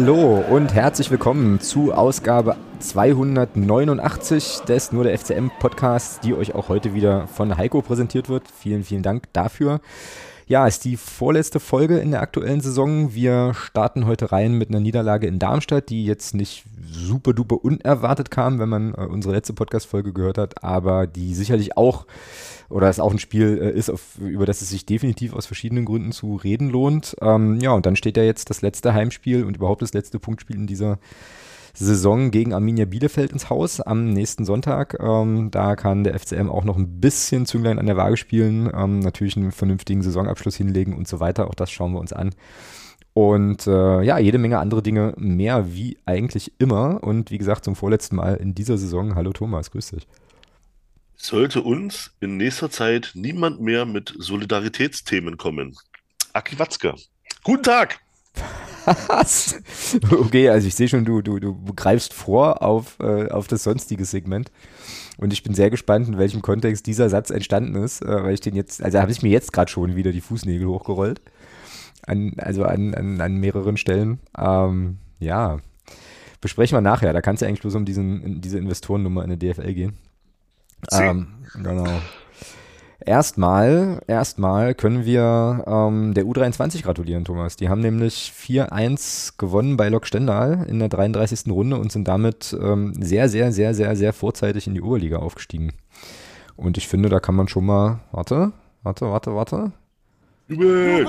Hallo und herzlich willkommen zu Ausgabe 289 des Nur der FCM Podcasts, die euch auch heute wieder von Heiko präsentiert wird. Vielen, vielen Dank dafür. Ja, ist die vorletzte Folge in der aktuellen Saison. Wir starten heute rein mit einer Niederlage in Darmstadt, die jetzt nicht super duper unerwartet kam, wenn man äh, unsere letzte Podcast-Folge gehört hat, aber die sicherlich auch oder es auch ein Spiel äh, ist, auf, über das es sich definitiv aus verschiedenen Gründen zu reden lohnt. Ähm, ja, und dann steht ja jetzt das letzte Heimspiel und überhaupt das letzte Punktspiel in dieser Saison gegen Arminia Bielefeld ins Haus am nächsten Sonntag. Ähm, da kann der FCM auch noch ein bisschen Zünglein an der Waage spielen, ähm, natürlich einen vernünftigen Saisonabschluss hinlegen und so weiter. Auch das schauen wir uns an. Und äh, ja, jede Menge andere Dinge mehr wie eigentlich immer. Und wie gesagt, zum vorletzten Mal in dieser Saison. Hallo Thomas, grüß dich. Sollte uns in nächster Zeit niemand mehr mit Solidaritätsthemen kommen. Aki Watzke. Guten Tag! Was? okay, also ich sehe schon, du, du, du greifst vor auf, äh, auf das sonstige Segment. Und ich bin sehr gespannt, in welchem Kontext dieser Satz entstanden ist, äh, weil ich den jetzt, also habe ich mir jetzt gerade schon wieder die Fußnägel hochgerollt. An, also an, an, an mehreren Stellen. Ähm, ja, besprechen wir nachher. Da kann es ja eigentlich bloß um diesen, diese Investorennummer in der DFL gehen. Ähm, genau. Erstmal, erstmal können wir ähm, der U23 gratulieren, Thomas. Die haben nämlich 4-1 gewonnen bei Lok Stendal in der 33. Runde und sind damit ähm, sehr, sehr, sehr, sehr, sehr vorzeitig in die Oberliga aufgestiegen. Und ich finde, da kann man schon mal, warte, warte, warte, warte. Jubel!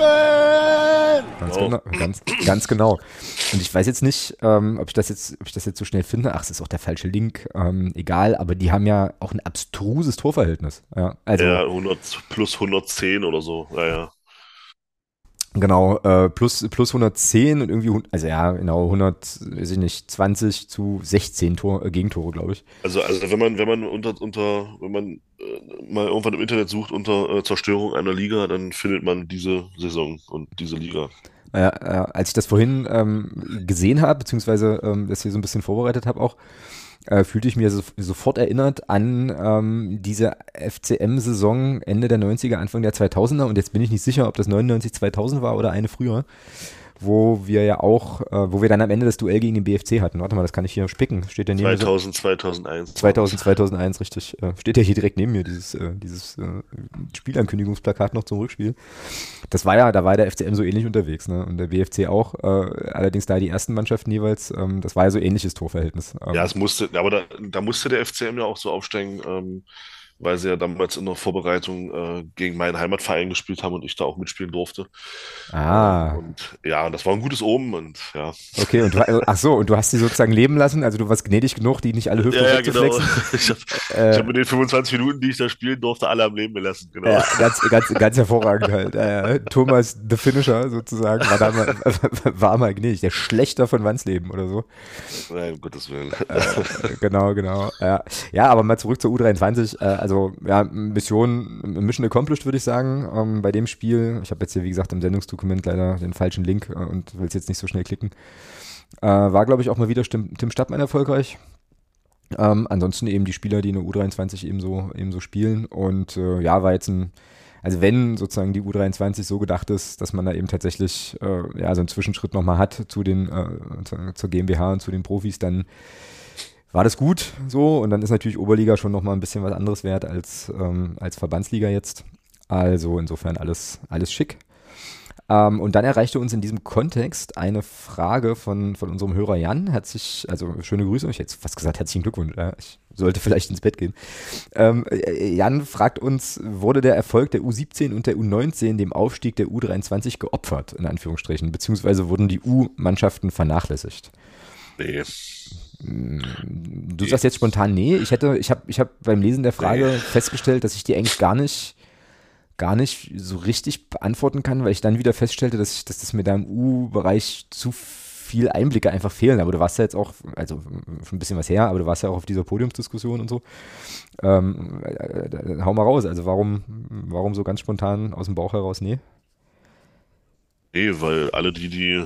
Ganz, oh. genau, ganz, ganz genau. Und ich weiß jetzt nicht, ähm, ob ich das jetzt, ob ich das jetzt so schnell finde. Ach, es ist auch der falsche Link. Ähm, egal, aber die haben ja auch ein abstruses Torverhältnis. Ja, also, ja 100 plus 110 oder so. Ja, ja. Genau, äh, plus, plus 110 und irgendwie, also ja, genau, 100, weiß ich nicht, 20 zu 16 Tor, äh, Gegentore, glaube ich. Also, also wenn man, wenn man unter, unter, wenn man äh, mal irgendwann im Internet sucht unter äh, Zerstörung einer Liga, dann findet man diese Saison und diese Liga. Ja, äh, als ich das vorhin ähm, gesehen habe, beziehungsweise ähm, das hier so ein bisschen vorbereitet habe auch, äh, fühlte ich mir so, sofort erinnert an ähm, diese FCM-Saison Ende der 90er, Anfang der 2000er und jetzt bin ich nicht sicher, ob das 99, 2000 war oder eine früher wo wir ja auch, äh, wo wir dann am Ende das Duell gegen den BFC hatten. Warte mal, das kann ich hier spicken. Steht ja neben 2000, so, 2001. 2000, 2001, richtig. Äh, steht ja hier direkt neben mir, dieses, äh, dieses äh, Spielankündigungsplakat noch zum Rückspiel. Das war ja, da war der FCM so ähnlich unterwegs, ne? Und der BFC auch. Äh, allerdings da die ersten Mannschaften jeweils, ähm, das war ja so ähnliches Torverhältnis. Ähm, ja, es musste, aber da, da musste der FCM ja auch so aufsteigen, ähm, weil sie ja damals in der Vorbereitung äh, gegen meinen Heimatverein gespielt haben und ich da auch mitspielen durfte. Ah. Und ja, das war ein gutes Omen und ja. Okay, und du, äh, ach so, und du hast sie sozusagen leben lassen, also du warst gnädig genug, die nicht alle Hüften ja, ja, genau. Ich habe äh, hab mit den 25 Minuten, die ich da spielen durfte, alle am Leben gelassen, genau. Ja, ganz, ganz, ganz hervorragend halt. Äh, Thomas, the Finisher sozusagen, war, da mal, war mal gnädig, der Schlechter von Wandsleben oder so. Nein, um Gottes Willen. Äh, genau, genau. Ja. ja, aber mal zurück zur U23, äh, also ja, Mission, Mission accomplished, würde ich sagen, ähm, bei dem Spiel. Ich habe jetzt hier, wie gesagt, im Sendungsdokument leider den falschen Link äh, und will es jetzt nicht so schnell klicken. Äh, war, glaube ich, auch mal wieder Tim, Tim Stadtmann erfolgreich. Ähm, ansonsten eben die Spieler, die in der U23 ebenso, ebenso spielen. Und äh, ja, war jetzt ein, also wenn sozusagen die U23 so gedacht ist, dass man da eben tatsächlich äh, ja, so einen Zwischenschritt nochmal hat zu den, äh, zur GmbH und zu den Profis, dann war das gut so und dann ist natürlich Oberliga schon nochmal ein bisschen was anderes wert als, ähm, als Verbandsliga jetzt. Also insofern alles, alles schick. Ähm, und dann erreichte uns in diesem Kontext eine Frage von, von unserem Hörer Jan. Herzlich, also schöne Grüße. Ich hätte fast gesagt, herzlichen Glückwunsch. Ja, ich sollte vielleicht ins Bett gehen. Ähm, Jan fragt uns, wurde der Erfolg der U17 und der U19 dem Aufstieg der U23 geopfert, in Anführungsstrichen, beziehungsweise wurden die U-Mannschaften vernachlässigt? Nee. Du sagst jetzt spontan nee. Ich hätte, ich habe, ich habe beim Lesen der Frage nee. festgestellt, dass ich die eigentlich gar nicht, gar nicht so richtig beantworten kann, weil ich dann wieder feststellte, dass, ich, dass das mir da im U-Bereich zu viel Einblicke einfach fehlen. Aber du warst ja jetzt auch, also schon ein bisschen was her, aber du warst ja auch auf dieser Podiumsdiskussion und so. Ähm, äh, äh, hau mal raus. Also warum, warum so ganz spontan aus dem Bauch heraus nee? Nee, weil alle die, die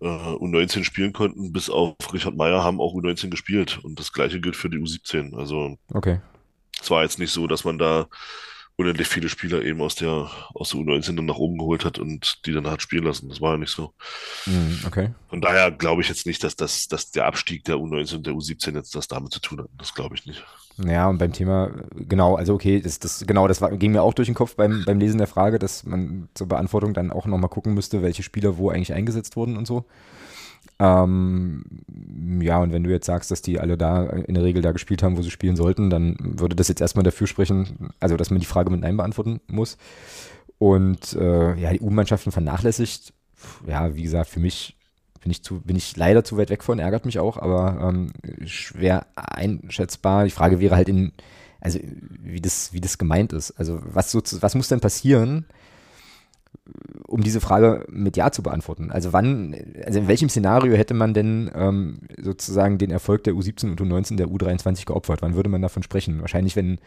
äh, U19 spielen konnten, bis auf Richard Meyer, haben auch U19 gespielt. Und das gleiche gilt für die U17. Also okay. es war jetzt nicht so, dass man da unendlich viele Spieler eben aus der, aus der U19 dann nach oben geholt hat und die dann hat spielen lassen. Das war ja nicht so. Mhm, okay. Von daher glaube ich jetzt nicht, dass, das, dass der Abstieg der U19 und der U17 jetzt das damit zu tun hat. Das glaube ich nicht. Ja, und beim Thema, genau, also okay, das, das, genau, das war, ging mir auch durch den Kopf beim, beim Lesen der Frage, dass man zur Beantwortung dann auch nochmal gucken müsste, welche Spieler wo eigentlich eingesetzt wurden und so. Ähm, ja, und wenn du jetzt sagst, dass die alle da in der Regel da gespielt haben, wo sie spielen sollten, dann würde das jetzt erstmal dafür sprechen, also dass man die Frage mit Nein beantworten muss. Und äh, ja, die U-Mannschaften vernachlässigt, ja, wie gesagt, für mich bin ich, zu, bin ich leider zu weit weg von, ärgert mich auch, aber ähm, schwer einschätzbar. Die Frage wäre halt in, also wie das, wie das gemeint ist. Also was, so, was muss denn passieren, um diese Frage mit Ja zu beantworten. Also wann, also in welchem Szenario hätte man denn ähm, sozusagen den Erfolg der U17 und U19 der U23 geopfert? Wann würde man davon sprechen? Wahrscheinlich, wenn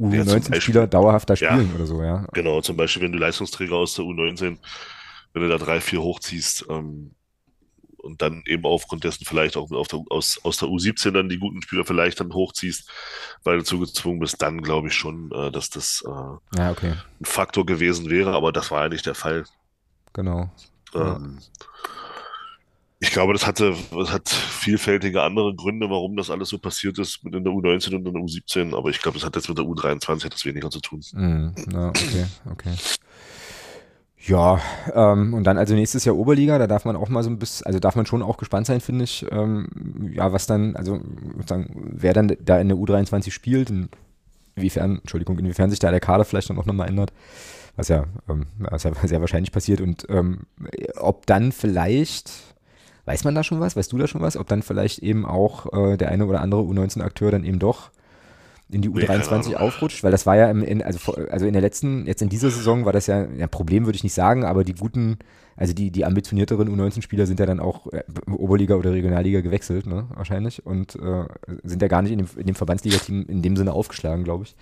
U19-Spieler ja, dauerhaft da spielen ja, oder so, ja. Genau, zum Beispiel, wenn du Leistungsträger aus der U19, wenn du da drei, vier hochziehst, ähm, und dann eben aufgrund dessen vielleicht auch der, aus, aus der U17 dann die guten Spieler vielleicht dann hochziehst, weil du zugezwungen bist, dann glaube ich schon, äh, dass das äh, ja, okay. ein Faktor gewesen wäre, aber das war ja nicht der Fall. Genau. Ähm, ja. Ich glaube, das hatte, das hat vielfältige andere Gründe, warum das alles so passiert ist mit in der U19 und in der U17, aber ich glaube, das hat jetzt mit der U23 etwas weniger zu tun. Mm, ja, okay, okay. Ja, ähm, und dann also nächstes Jahr Oberliga, da darf man auch mal so ein bisschen, also darf man schon auch gespannt sein, finde ich, ähm, ja, was dann, also sagen, wer dann da in der U23 spielt, inwiefern, Entschuldigung, inwiefern sich da der Kader vielleicht dann auch nochmal ändert, was ja, ähm, was ja sehr wahrscheinlich passiert. Und ähm, ob dann vielleicht, weiß man da schon was, weißt du da schon was, ob dann vielleicht eben auch äh, der eine oder andere U19-Akteur dann eben doch in die U23 nee, aufrutscht, weil das war ja im, in, also, also in der letzten, jetzt in dieser Saison war das ja ein ja, Problem, würde ich nicht sagen, aber die guten, also die, die ambitionierteren U19-Spieler sind ja dann auch äh, Oberliga oder Regionalliga gewechselt, ne, wahrscheinlich, und äh, sind ja gar nicht in dem, in dem Verbandsliga-Team in dem Sinne aufgeschlagen, glaube ich.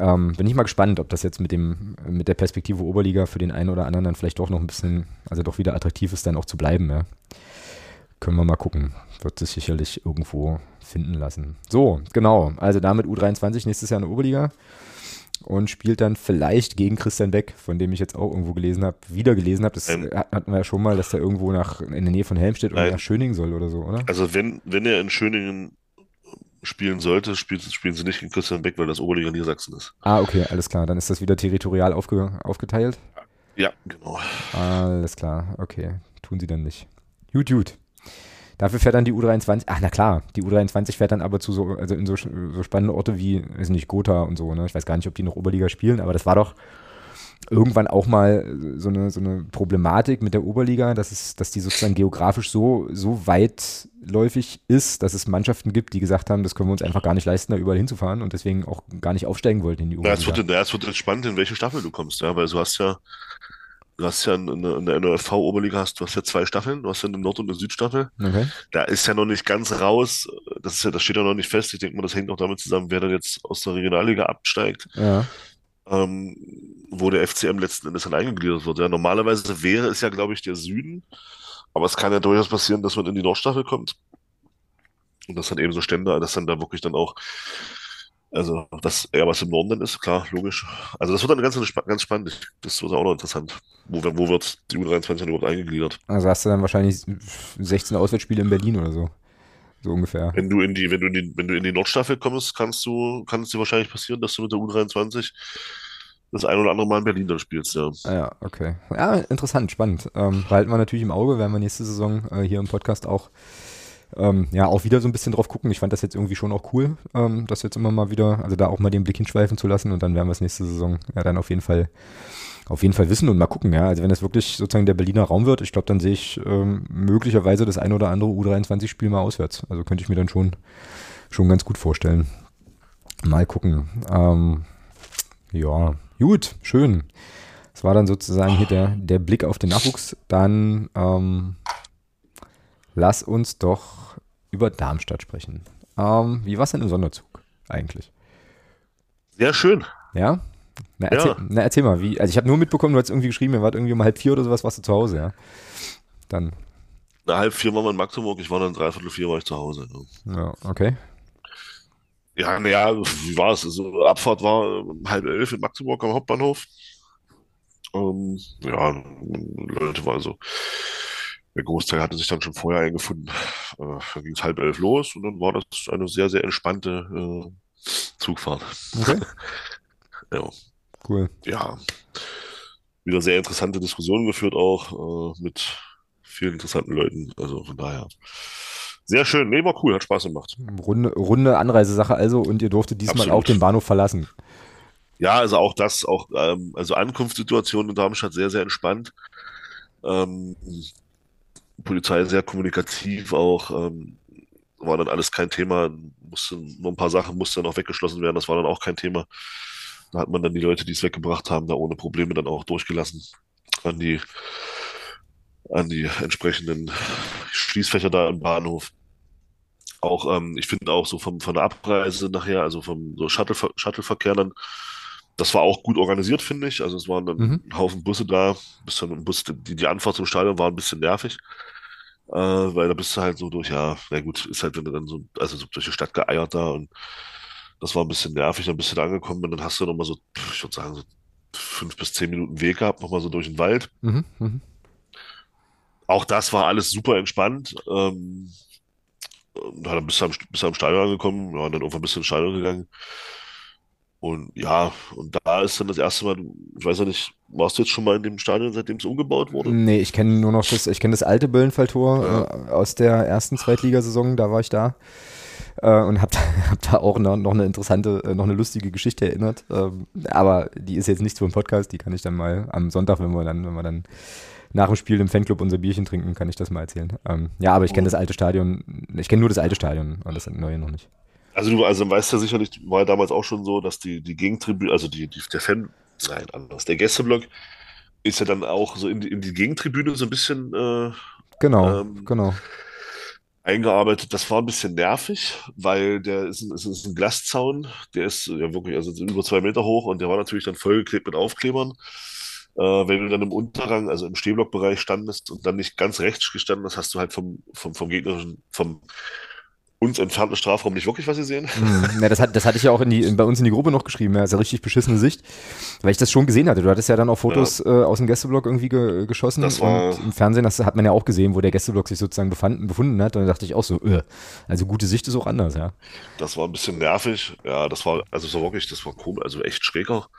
Ähm, bin ich mal gespannt, ob das jetzt mit dem, mit der Perspektive Oberliga für den einen oder anderen dann vielleicht doch noch ein bisschen, also doch wieder attraktiv ist, dann auch zu bleiben, ja. Können wir mal gucken. Wird sich sicherlich irgendwo finden lassen. So, genau. Also damit U23 nächstes Jahr in der Oberliga und spielt dann vielleicht gegen Christian Beck, von dem ich jetzt auch irgendwo gelesen habe, wieder gelesen habe. Das ähm, hatten wir ja schon mal, dass der irgendwo nach in der Nähe von Helmstedt oder nach Schöningen soll oder so, oder? Also wenn, wenn er in Schöningen spielen sollte, spielt, spielen sie nicht gegen Christian Beck, weil das Oberliga Niedersachsen ist. Ah, okay, alles klar. Dann ist das wieder territorial aufge, aufgeteilt? Ja, genau. Alles klar, okay. Tun sie dann nicht. Gut, gut. Dafür fährt dann die U23, ach na klar, die U23 fährt dann aber zu so, also in so, so spannende Orte wie, weiß nicht, Gotha und so, ne? Ich weiß gar nicht, ob die noch Oberliga spielen, aber das war doch irgendwann auch mal so eine, so eine Problematik mit der Oberliga, dass es, dass die sozusagen geografisch so, so weitläufig ist, dass es Mannschaften gibt, die gesagt haben, das können wir uns einfach gar nicht leisten, da überall hinzufahren und deswegen auch gar nicht aufsteigen wollten in die Oberliga. Ja, es wird, ja, es wird spannend, in welche Staffel du kommst, ja, weil du hast ja Du hast ja in, in der NOFV-Oberliga hast du hast ja zwei Staffeln, du hast ja eine Nord- und eine Südstaffel. Okay. Da ist ja noch nicht ganz raus, das ist ja, das steht ja noch nicht fest. Ich denke mal, das hängt auch damit zusammen, wer dann jetzt aus der Regionalliga absteigt. Ja. Ähm, wo der FCM letzten Endes dann eingegliedert wird. Ja, normalerweise wäre es ja, glaube ich, der Süden, aber es kann ja durchaus passieren, dass man in die Nordstaffel kommt. Und das dann eben so Stände, dass dann da wirklich dann auch also, dass er was im Norden dann ist, klar, logisch. Also, das wird dann ganz, ganz spannend. Das wird auch noch interessant. Wo, wo wird die U23 dann überhaupt eingegliedert? Also, hast du dann wahrscheinlich 16 Auswärtsspiele in Berlin oder so. So ungefähr. Wenn du in die, wenn du in die, wenn du in die Nordstaffel kommst, kannst du, kann es dir wahrscheinlich passieren, dass du mit der U23 das ein oder andere Mal in Berlin dann spielst, ja. Ah ja, okay. Ja, interessant, spannend. Ähm, behalten wir natürlich im Auge, werden wir nächste Saison äh, hier im Podcast auch ähm, ja, auch wieder so ein bisschen drauf gucken. Ich fand das jetzt irgendwie schon auch cool, ähm, das jetzt immer mal wieder, also da auch mal den Blick hinschweifen zu lassen und dann werden wir es nächste Saison ja dann auf jeden Fall auf jeden Fall wissen und mal gucken, ja. Also wenn das wirklich sozusagen der Berliner Raum wird, ich glaube, dann sehe ich ähm, möglicherweise das ein oder andere U23-Spiel mal auswärts. Also könnte ich mir dann schon, schon ganz gut vorstellen. Mal gucken. Ähm, ja, gut, schön. Das war dann sozusagen hier der, der Blick auf den Nachwuchs. Dann ähm, lass uns doch über Darmstadt sprechen. Ähm, wie war es denn im Sonderzug eigentlich? Sehr schön. Ja? Na, erzähl, ja. na, erzähl mal, wie, also ich habe nur mitbekommen, du hast irgendwie geschrieben, ihr wart irgendwie um halb vier oder sowas, warst du zu Hause, ja? Dann. Na, halb vier war wir in Magdeburg, ich war dann dreiviertel vier, war ich zu Hause. Ja, ja okay. Ja, naja, wie war es? Also, Abfahrt war um halb elf in Magdeburg am Hauptbahnhof. Ähm, ja, Leute war also, der Großteil hatte sich dann schon vorher eingefunden. Äh, dann ging es halb elf los und dann war das eine sehr, sehr entspannte äh, Zugfahrt. Okay. Ja, Cool. ja, wieder sehr interessante Diskussionen geführt auch äh, mit vielen interessanten Leuten. Also von daher sehr schön. Nee, war cool, hat Spaß gemacht. Runde, runde Anreisesache also und ihr durftet diesmal Absolut. auch den Bahnhof verlassen. Ja, also auch das, auch ähm, also Ankunftssituation in Darmstadt sehr, sehr entspannt. Ähm, Polizei sehr kommunikativ auch, ähm, war dann alles kein Thema. Musste, nur ein paar Sachen mussten dann auch weggeschlossen werden, das war dann auch kein Thema. Da hat man dann die Leute, die es weggebracht haben, da ohne Probleme dann auch durchgelassen an die, an die entsprechenden Schließfächer da im Bahnhof. Auch, ähm, ich finde auch so vom, von der Abreise nachher, also vom so Shuttle, Shuttleverkehr dann, das war auch gut organisiert, finde ich. Also es waren dann Mhm. ein Haufen Busse da, bis dann ein Bus, die, die Anfahrt zum Stadion war ein bisschen nervig. Äh, weil da bist du halt so durch, ja, na gut, ist halt, wenn du dann so, also so durch die Stadt geeiert da und das war ein bisschen nervig, dann bist du da angekommen und dann hast du nochmal so, ich würde sagen, so fünf bis zehn Minuten Weg gehabt, nochmal so durch den Wald. Mhm. Mhm. Auch das war alles super entspannt. Ähm, und dann bist du am, bist du am Stadion angekommen, ja, und dann irgendwann bist du ins Stadion gegangen. Und ja, und da ist dann das erste Mal, ich weiß ja nicht, warst du jetzt schon mal in dem Stadion, seitdem es umgebaut wurde? Nee, ich kenne nur noch das, ich kenne das alte Böllenfalltor Ja. äh, aus der ersten Zweitligasaison, da war ich da. Äh, und habe da, hab da auch noch, noch eine interessante, äh, noch eine lustige Geschichte erinnert. Ähm, aber die ist jetzt nicht so im Podcast, die kann ich dann mal am Sonntag, wenn wir dann, wenn wir dann nach dem Spiel im Fanclub unser Bierchen trinken, kann ich das mal erzählen. Ähm, ja, aber ich kenne das alte Stadion, ich kenne nur das alte Stadion und das neue noch nicht. Also du also weißt ja sicherlich, war ja damals auch schon so, dass die, die Gegentribüne, also die, die, der Fan, nein, anders, der Gästeblock ist ja dann auch so in die, in die Gegentribüne so ein bisschen äh, Genau, Ähm, genau. eingearbeitet. Das war ein bisschen nervig, weil der ist ein, ist ein Glaszaun, der ist ja wirklich also über zwei Meter hoch und der war natürlich dann vollgeklebt mit Aufklebern. Äh, wenn du dann im Unterrang, also im Stehblockbereich standest und dann nicht ganz rechts gestanden hast, hast du halt vom, vom, vom gegnerischen, vom uns entfernten Strafraum nicht wirklich was gesehen. Hm, ja, das, hat, das hatte ich ja auch in die, in, bei uns in die Gruppe noch geschrieben, ja, ist ja richtig beschissene Sicht, weil ich das schon gesehen hatte. Du hattest ja dann auch Fotos äh, aus dem Gästeblock irgendwie ge, geschossen Das war- und im Fernsehen das hat man ja auch gesehen, wo der Gästeblock sich sozusagen befanden, befunden hat und da dachte ich auch so, äh, also gute Sicht ist auch anders, ja. Das war ein bisschen nervig. Ja, das war, also war wirklich, das war komisch, also echt schräg auch.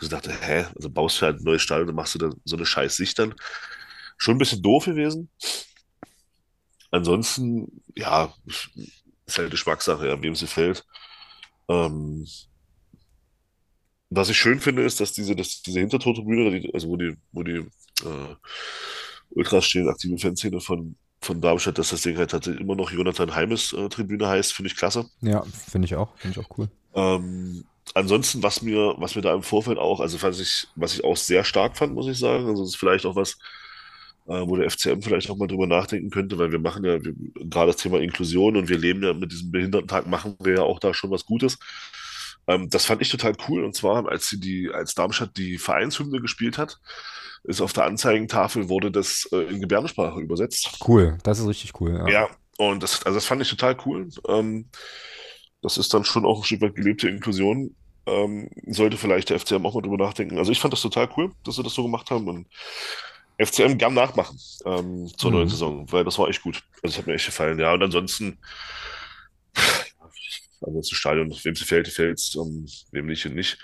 Ich dachte, hä, also baust du halt ein neues Stadion, dann machst du da so eine scheiß Sicht dann. Schon ein bisschen doof gewesen. Ansonsten, ja, ist halt Geschmackssache, ja, wem sie fällt. Ähm, was ich schön finde, ist, dass diese, dass diese Hintertortribüne, also wo die, wo die äh, Ultras stehen, aktive Fanszene von, von Darmstadt, dass das Ding halt tatsächlich immer noch Jonathan Heimes äh, Tribüne heißt, finde ich klasse. Ja, finde ich auch, finde ich auch cool. Ähm, ansonsten, was mir, was mir da im Vorfeld auch, also was ich, was ich auch sehr stark fand, muss ich sagen, also das ist vielleicht auch was, wo der FCM vielleicht auch mal drüber nachdenken könnte, weil wir machen ja wir, gerade das Thema Inklusion und wir leben ja mit diesem Behindertentag, machen wir ja auch da schon was Gutes. Ähm, das fand ich total cool und zwar, als sie die, als Darmstadt die Vereinshymne gespielt hat, ist auf der Anzeigentafel wurde das äh, in Gebärdensprache übersetzt. Cool, das ist richtig cool, ja. Ja, und das, also das fand ich total cool. Ähm, das ist dann schon auch ein Stück weit gelebte Inklusion. Ähm, sollte vielleicht der FCM auch mal drüber nachdenken. Also ich fand das total cool, dass sie das so gemacht haben und FCM gern nachmachen ähm, zur Mhm. neuen Saison, weil das war echt gut. Also es hat mir echt gefallen. Ja, und ansonsten, also das Stadion, wem es gefällt, gefällt es, ähm, wem nicht und nicht.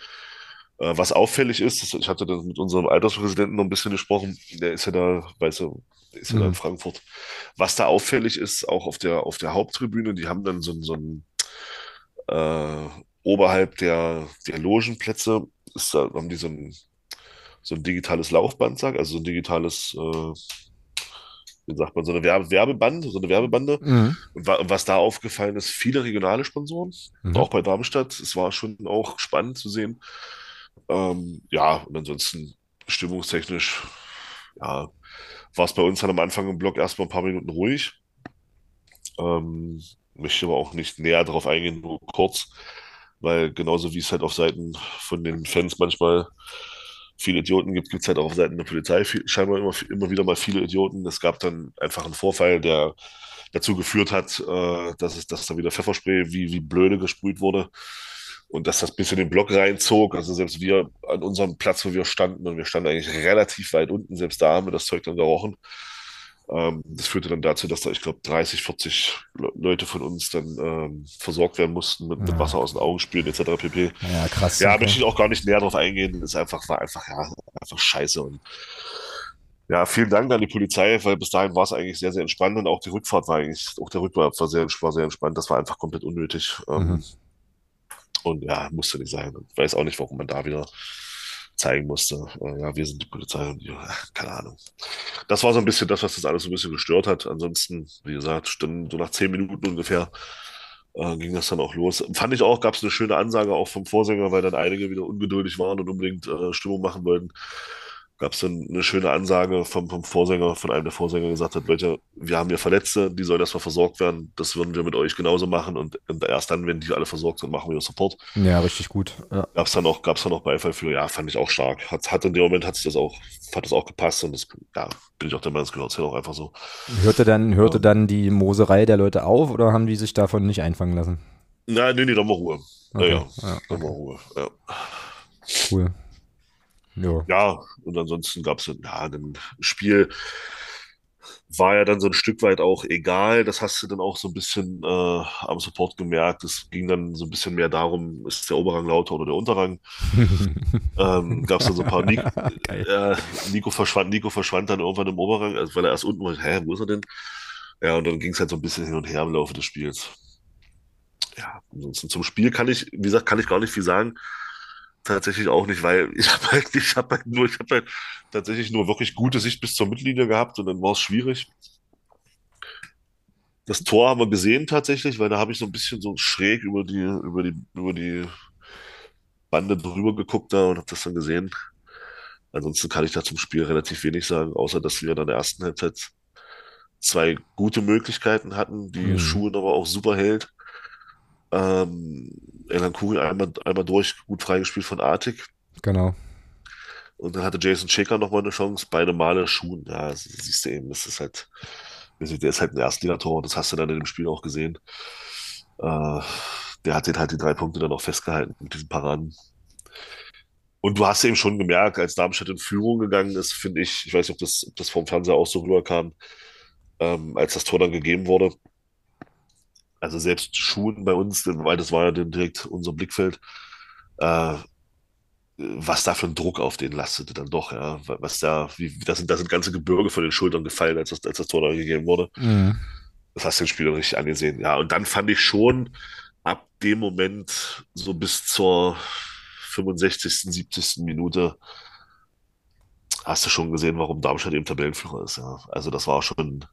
Äh, was auffällig ist, das, ich hatte dann mit unserem Alterspräsidenten noch ein bisschen gesprochen, der ist ja da, weißt du, ist ja da in Mhm. Frankfurt. Was da auffällig ist, auch auf der, auf der Haupttribüne, die haben dann so, ein- so ein äh, oberhalb der, der Logenplätze ist da, haben die so ein, so ein digitales Laufband, sag, also so ein digitales, äh, wie sagt man, so eine Werbe Werbeband, so eine Werbebande. Mhm. Und wa was da aufgefallen ist, viele regionale Sponsoren, Mhm. auch bei Darmstadt. Es war schon auch spannend zu sehen. Ähm, ja, und ansonsten stimmungstechnisch, ja, war es bei uns dann am Anfang im Block erstmal ein paar Minuten ruhig. Ähm, möchte aber auch nicht näher darauf eingehen, nur kurz, weil genauso wie es halt auf Seiten von den Fans manchmal viele Idioten gibt, es halt auch auf Seiten der Polizei viel, scheinbar immer, immer wieder mal viele Idioten. Es gab dann einfach einen Vorfall, der dazu geführt hat, äh, dass, es, dass da wieder Pfefferspray wie, wie blöde gesprüht wurde und dass das bis in den Block reinzog. Also selbst wir an unserem Platz, wo wir standen, und wir standen eigentlich relativ weit unten, selbst da haben wir das Zeug dann gerochen. Ähm, das führte dann dazu, dass da, ich glaube, 30, 40 Leute von uns dann ähm, versorgt werden mussten mit, ja. mit, Wasser aus den Augen spülen etc. pp. Ja, krass. Ja, okay. möchte ich auch gar nicht näher drauf eingehen. Das ist einfach, war einfach, ja, einfach scheiße. Und ja, vielen Dank an die Polizei, weil bis dahin war es eigentlich sehr, sehr entspannt und auch die Rückfahrt war eigentlich, auch der Rückfahrt war sehr, war sehr entspannt. Das war einfach komplett unnötig. Ähm, mhm. Und ja, musste nicht sein. Ich weiß auch nicht, warum man da wieder zeigen musste. Äh, ja, wir sind die Polizei und ja, keine Ahnung. Das war so ein bisschen das, was das alles so ein bisschen gestört hat. Ansonsten, wie gesagt, stimmen so nach zehn Minuten ungefähr äh, ging das dann auch los. Fand ich auch, gab es eine schöne Ansage auch vom Vorsänger, weil dann einige wieder ungeduldig waren und unbedingt äh, Stimmung machen wollten gab es dann eine schöne Ansage vom, vom Vorsänger, von einem der Vorsänger gesagt hat, Leute, wir haben hier Verletzte, die sollen erstmal versorgt werden. Das würden wir mit euch genauso machen und, und erst dann, wenn die alle versorgt sind, machen wir Support. Ja, richtig gut. Ja. Gab es dann auch, gab's dann auch Beifall für, ja, fand ich auch stark. Hat, hat in dem Moment hat das auch, hat das auch gepasst und das, ja, bin ich auch der Meinung, das gehört auch einfach so. Hörte dann, hörte ja. dann die Moserei der Leute auf oder haben die sich davon nicht einfangen lassen? Nein, nee, nee, dann war Ruhe. Okay. Ja, ja, ja okay. dann war Ruhe, ja. Cool. Ja. ja, und ansonsten gab es ja, ein Spiel, war ja dann so ein Stück weit auch egal. Das hast du dann auch so ein bisschen äh, am Support gemerkt. Es ging dann so ein bisschen mehr darum, ist der Oberrang lauter oder der Unterrang. ähm, Gab es dann so ein paar Nico, äh, Nico verschwand, Nico verschwand dann irgendwann im Oberrang, also weil er erst unten war, hä, wo ist er denn? Ja, und dann ging es halt so ein bisschen hin und her im Laufe des Spiels. Ja, ansonsten zum Spiel kann ich, wie gesagt, kann ich gar nicht viel sagen tatsächlich auch nicht, weil ich habe halt, ich habe halt nur, ich habe halt tatsächlich nur wirklich gute Sicht bis zur Mittellinie gehabt und dann war es schwierig. Das Tor haben wir gesehen tatsächlich, weil da habe ich so ein bisschen so schräg über die, über die, über die Bande drüber geguckt da und habe das dann gesehen. Ansonsten kann ich da zum Spiel relativ wenig sagen, außer dass wir dann in der ersten Halbzeit zwei gute Möglichkeiten hatten, die mhm. Schuhe aber auch super hält. Ähm, Elan Kugel einmal, einmal durch, gut freigespielt von Artik. Genau. Und dann hatte Jason Shaker nochmal eine Chance, beide Male Schuhen. Ja, siehst du eben, das ist halt, der ist halt ein Erstligator, das hast du dann in dem Spiel auch gesehen. Äh, der hat den halt die drei Punkte dann auch festgehalten mit diesen Paraden. Und du hast eben schon gemerkt, als Darmstadt in Führung gegangen ist, finde ich, ich weiß nicht, ob das, ob das vom Fernseher auch so rüberkam, ähm, als das Tor dann gegeben wurde, also selbst Schuhen bei uns, weil das war ja direkt unser Blickfeld, äh, was da für ein Druck auf den lastete dann doch, ja. Was da, wie, das sind, da sind ganze Gebirge von den Schultern gefallen, als das, als das Tor da gegeben wurde. Mhm. Das hast du den Spieler richtig angesehen, ja. Und dann fand ich schon ab dem Moment so bis zur 65., 70. Minute hast du schon gesehen, warum Darmstadt eben Tabellenführer ist, ja. Also das war schon,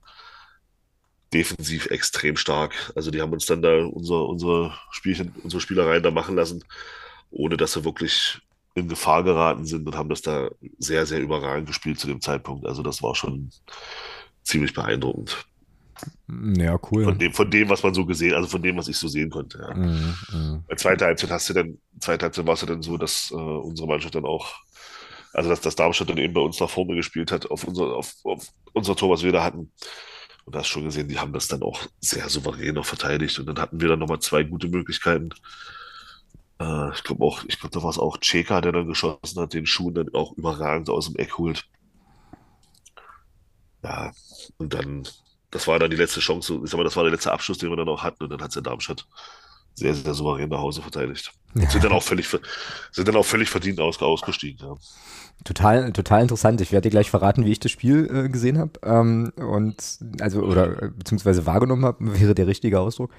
defensiv extrem stark. Also die haben uns dann da unser, unsere Spielchen, unsere Spielereien da machen lassen, ohne dass sie wirklich in Gefahr geraten sind und haben das da sehr, sehr überragend gespielt zu dem Zeitpunkt. Also das war schon ziemlich beeindruckend. Ja, cool. Von dem, von dem, was man so gesehen, also von dem, was ich so sehen konnte. Ja. Mhm, mh. Bei zweiter Halbzeit hast du dann, zweite Halbzeit war es ja dann so, dass äh, unsere Mannschaft dann auch, also dass das Darmstadt dann eben bei uns nach vorne gespielt hat, auf unser, auf, auf unser Tor, was wir da hatten. Und da hast schon gesehen, die haben das dann auch sehr souverän noch verteidigt. Und dann hatten wir dann nochmal zwei gute Möglichkeiten. Äh, ich glaube auch, ich glaube, da war es auch Cheka, der dann geschossen hat, den Schuh dann auch überragend aus dem Eck holt. Ja, und dann, das war dann die letzte Chance, ich sag mal, das war der letzte Abschluss, den wir dann auch hatten. Und dann hat es der Darmstadt sehr, sehr souverän nach Hause verteidigt. Ja. Sind dann auch völlig, sind dann auch völlig verdient aus, ausgestiegen. Ja. Total, total interessant. Ich werde dir gleich verraten, wie ich das Spiel äh, gesehen habe. Ähm, und also, oder äh, beziehungsweise wahrgenommen habe, wäre der richtige Ausdruck.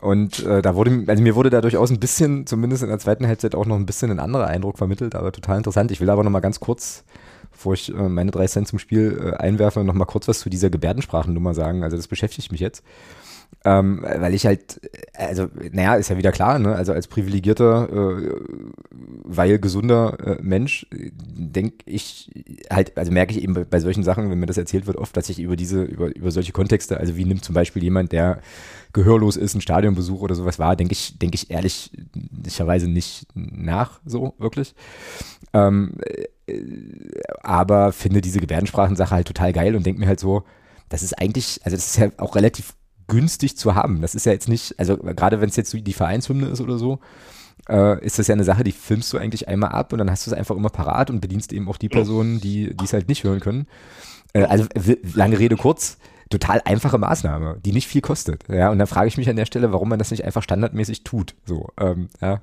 Und äh, da wurde, also mir wurde da durchaus ein bisschen, zumindest in der zweiten Halbzeit, auch noch ein bisschen ein anderer Eindruck vermittelt, aber total interessant. Ich will aber noch mal ganz kurz, bevor ich äh, meine drei Cent zum Spiel äh, einwerfe, noch mal kurz was zu dieser Gebärdensprachennummer sagen. Also das beschäftigt mich jetzt. Ähm, weil ich halt, also, naja, ist ja wieder klar, ne? Also als privilegierter, äh, weil gesunder äh, Mensch, denke ich halt, also merke ich eben bei solchen Sachen, wenn mir das erzählt wird, oft, dass ich über diese, über, über solche Kontexte, also wie nimmt zum Beispiel jemand, der gehörlos ist, ein Stadionbesuch oder sowas war, denke ich, denke ich ehrlicherweise nicht nach, so wirklich. Ähm, äh, aber finde diese Gebärdensprachensache halt total geil und denke mir halt so, das ist eigentlich, also das ist ja auch relativ günstig zu haben. Das ist ja jetzt nicht, also gerade wenn es jetzt die Vereinshymne ist oder so, äh, ist das ja eine Sache, die filmst du eigentlich einmal ab und dann hast du es einfach immer parat und bedienst eben auch die Personen, die es halt nicht hören können. Äh, also lange Rede kurz, total einfache Maßnahme, die nicht viel kostet. Ja, und dann frage ich mich an der Stelle, warum man das nicht einfach standardmäßig tut. So, ähm, ja.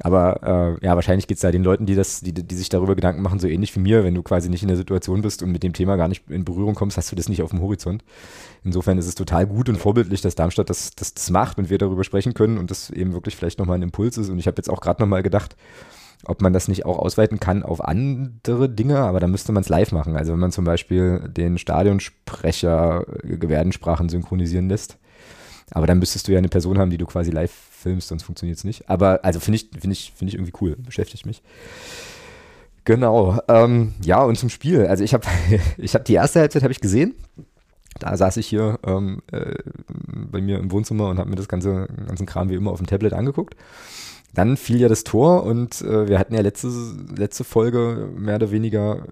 Aber äh, ja, wahrscheinlich geht es da den Leuten, die das, die, die sich darüber Gedanken machen, so ähnlich wie mir, wenn du quasi nicht in der Situation bist und mit dem Thema gar nicht in Berührung kommst, hast du das nicht auf dem Horizont. Insofern ist es total gut und vorbildlich, dass Darmstadt das, das, das macht und wir darüber sprechen können und das eben wirklich vielleicht nochmal ein Impuls ist. Und ich habe jetzt auch gerade nochmal gedacht, ob man das nicht auch ausweiten kann auf andere Dinge, aber da müsste man es live machen. Also wenn man zum Beispiel den Stadionsprecher Gebärdensprachen synchronisieren lässt. Aber dann müsstest du ja eine Person haben, die du quasi live filmst, sonst funktioniert es nicht. Aber also finde ich, finde ich, finde ich irgendwie cool, beschäftigt mich. Genau. Ähm, ja, und zum Spiel. Also ich habe ich hab die erste Halbzeit habe ich gesehen. Da saß ich hier ähm, äh, bei mir im Wohnzimmer und habe mir das ganze ganzen Kram wie immer auf dem Tablet angeguckt dann fiel ja das Tor und äh, wir hatten ja letzte, letzte Folge mehr oder weniger,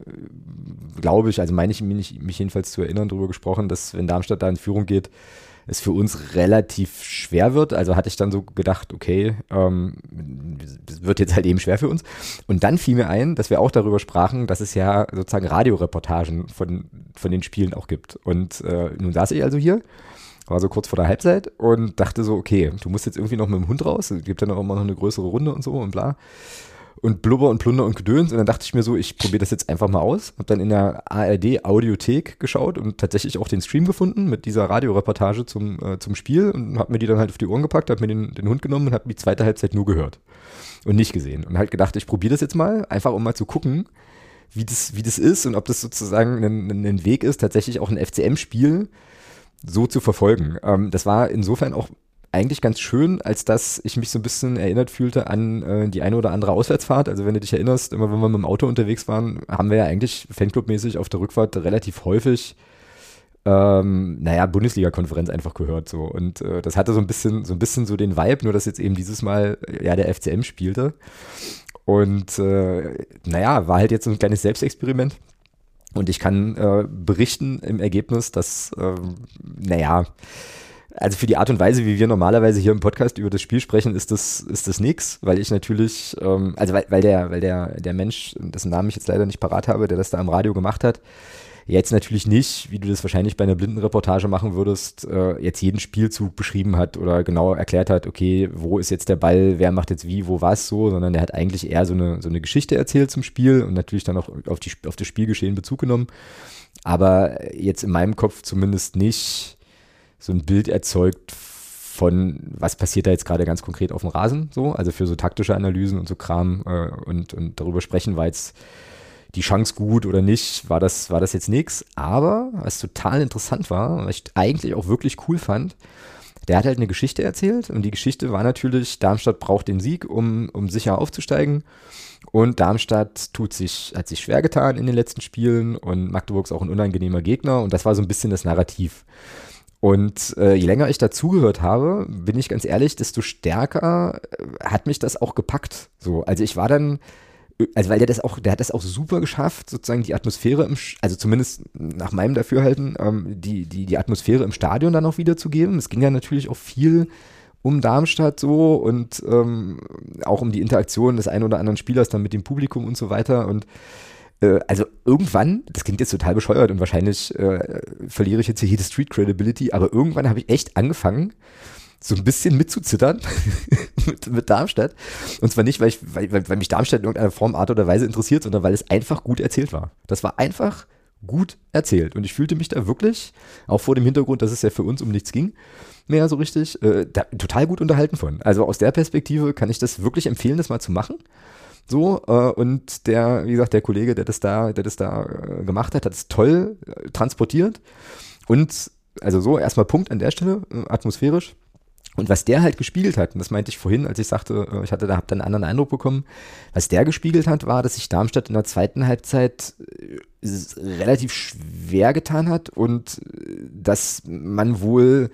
glaube ich, also meine ich mich, mich jedenfalls zu erinnern, darüber gesprochen, dass wenn Darmstadt da in Führung geht, es für uns relativ schwer wird. Also hatte ich dann so gedacht, okay, ähm, wird jetzt halt eben schwer für uns. Und dann fiel mir ein, dass wir auch darüber sprachen, dass es ja sozusagen Radioreportagen von, von den Spielen auch gibt. Und äh, nun saß ich also hier war so kurz vor der Halbzeit und dachte so, okay, du musst jetzt irgendwie noch mit dem Hund raus. Es gibt dann auch immer noch eine größere Runde und so und bla. Und Blubber und Plunder und Gedöns. Und dann dachte ich mir so, ich probiere das jetzt einfach mal aus. Hab dann in der ARD Audiothek geschaut und tatsächlich auch den Stream gefunden mit dieser Radioreportage zum, äh, zum Spiel und hab mir die dann halt auf die Ohren gepackt, hab mir den, den Hund genommen und hab die zweite Halbzeit nur gehört und nicht gesehen. Und halt gedacht, ich probiere das jetzt mal, einfach um mal zu gucken, wie das, wie das ist und ob das sozusagen ein, ein Weg ist, tatsächlich auch ein FCM-Spiel so zu verfolgen. Ähm, das war insofern auch eigentlich ganz schön, als dass ich mich so ein bisschen erinnert fühlte an äh, die eine oder andere Auswärtsfahrt. Also wenn du dich erinnerst, immer wenn wir mit dem Auto unterwegs waren, haben wir ja eigentlich Fanclub-mäßig auf der Rückfahrt relativ häufig ähm, naja, Bundesliga-Konferenz einfach gehört so. Und äh, das hatte so ein bisschen, so ein bisschen so den Vibe, nur dass jetzt eben dieses Mal äh, ja der FCM spielte. Und äh, naja, war halt jetzt so ein kleines Selbstexperiment. Und ich kann äh, berichten im Ergebnis, dass, äh, naja, also für die Art und Weise, wie wir normalerweise hier im Podcast über das Spiel sprechen, ist das, ist das nix, weil ich natürlich, ähm, also weil, weil der, weil der, der Mensch, dessen Namen ich jetzt leider nicht parat habe, der das da im Radio gemacht hat, jetzt natürlich nicht, wie du das wahrscheinlich bei einer Blindenreportage machen würdest, äh, jetzt jeden Spielzug beschrieben hat oder genau erklärt hat, okay, wo ist jetzt der Ball, wer macht jetzt wie, wo was so, sondern er hat eigentlich eher so eine, so eine Geschichte erzählt zum Spiel und natürlich dann auch auf, die, auf das Spielgeschehen Bezug genommen. Aber jetzt in meinem Kopf zumindest nicht so ein Bild erzeugt von, was passiert da jetzt gerade ganz konkret auf dem Rasen, so, also für so taktische Analysen und so Kram äh, und, und darüber sprechen, war jetzt die Chance gut oder nicht, war das, war das jetzt nichts. Aber was total interessant war, was ich eigentlich auch wirklich cool fand, der hat halt eine Geschichte erzählt und die Geschichte war natürlich, Darmstadt braucht den Sieg, um, um sicher aufzusteigen. Und Darmstadt tut sich, hat sich schwer getan in den letzten Spielen und Magdeburg ist auch ein unangenehmer Gegner und das war so ein bisschen das Narrativ. Und äh, je länger ich dazugehört habe, bin ich ganz ehrlich, desto stärker äh, hat mich das auch gepackt. So, also ich war dann also weil der das auch, der hat das auch super geschafft, sozusagen die Atmosphäre im, also zumindest nach meinem Dafürhalten, ähm, die, die, die Atmosphäre im Stadion dann auch wiederzugeben. Es ging ja natürlich auch viel um Darmstadt so und ähm, auch um die Interaktion des einen oder anderen Spielers dann mit dem Publikum und so weiter und äh, also irgendwann, das klingt jetzt total bescheuert und wahrscheinlich äh, verliere ich jetzt hier jede Street Credibility, aber irgendwann habe ich echt angefangen, so ein bisschen mitzuzittern mit, mit Darmstadt. Und zwar nicht, weil, ich, weil, weil mich Darmstadt in irgendeiner Form, Art oder Weise interessiert, sondern weil es einfach gut erzählt war. Das war einfach gut erzählt. Und ich fühlte mich da wirklich, auch vor dem Hintergrund, dass es ja für uns um nichts ging, mehr so richtig, äh, da, total gut unterhalten von. Also aus der Perspektive kann ich das wirklich empfehlen, das mal zu machen. So, äh, und der, wie gesagt, der Kollege, der das da, der das da äh, gemacht hat, hat es toll äh, transportiert. Und also so, erstmal Punkt an der Stelle, äh, atmosphärisch. Und was der halt gespiegelt hat, und das meinte ich vorhin, als ich sagte, äh, ich hatte da, einen anderen Eindruck bekommen, was der gespiegelt hat, war, dass sich Darmstadt in der zweiten Halbzeit äh, relativ schwer getan hat und äh, dass man wohl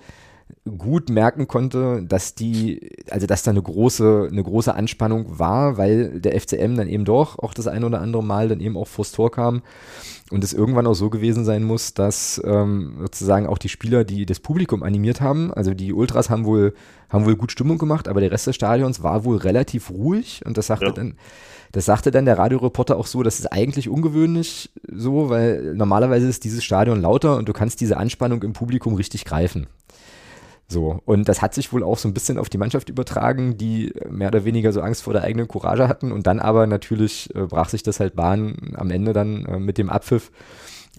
gut merken konnte, dass die, also dass da eine große, eine große Anspannung war, weil der FCM dann eben doch auch das ein oder andere Mal dann eben auch vors Tor kam und es irgendwann auch so gewesen sein muss, dass ähm, sozusagen auch die Spieler, die das Publikum animiert haben, also die Ultras haben wohl, haben wohl gut Stimmung gemacht, aber der Rest des Stadions war wohl relativ ruhig und das sagte ja. dann, das sagte dann der Radioreporter auch so, das ist eigentlich ungewöhnlich so, weil normalerweise ist dieses Stadion lauter und du kannst diese Anspannung im Publikum richtig greifen. So, und das hat sich wohl auch so ein bisschen auf die Mannschaft übertragen, die mehr oder weniger so Angst vor der eigenen Courage hatten. Und dann aber natürlich äh, brach sich das halt Bahn am Ende dann äh, mit dem Abpfiff,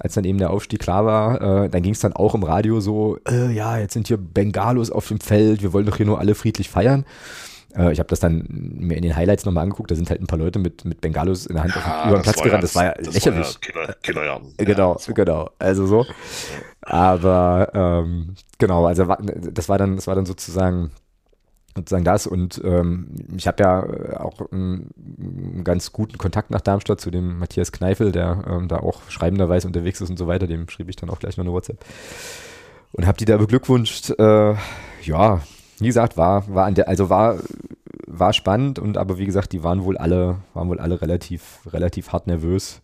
als dann eben der Aufstieg klar war. Äh, dann ging es dann auch im Radio so, äh, ja, jetzt sind hier Bengalos auf dem Feld, wir wollen doch hier nur alle friedlich feiern. Äh, ich habe das dann mir in den Highlights nochmal angeguckt. Da sind halt ein paar Leute mit, mit Bengalos in der Hand ja, über den Platz gerannt. das war ja das lächerlich. War ja Kinder, Kinderjahren. Genau, ja, genau. Also so. Aber ähm, genau, also das war dann, das war dann sozusagen sozusagen das und ähm, ich habe ja auch einen, einen, ganz guten Kontakt nach Darmstadt zu dem Matthias Kneifel, der ähm, da auch schreibenderweise unterwegs ist und so weiter, dem schrieb ich dann auch gleich noch eine WhatsApp und habe die da beglückwünscht. Äh, ja, wie gesagt, war, war an der, also war, war spannend und aber wie gesagt, die waren wohl alle, waren wohl alle relativ, relativ hart nervös.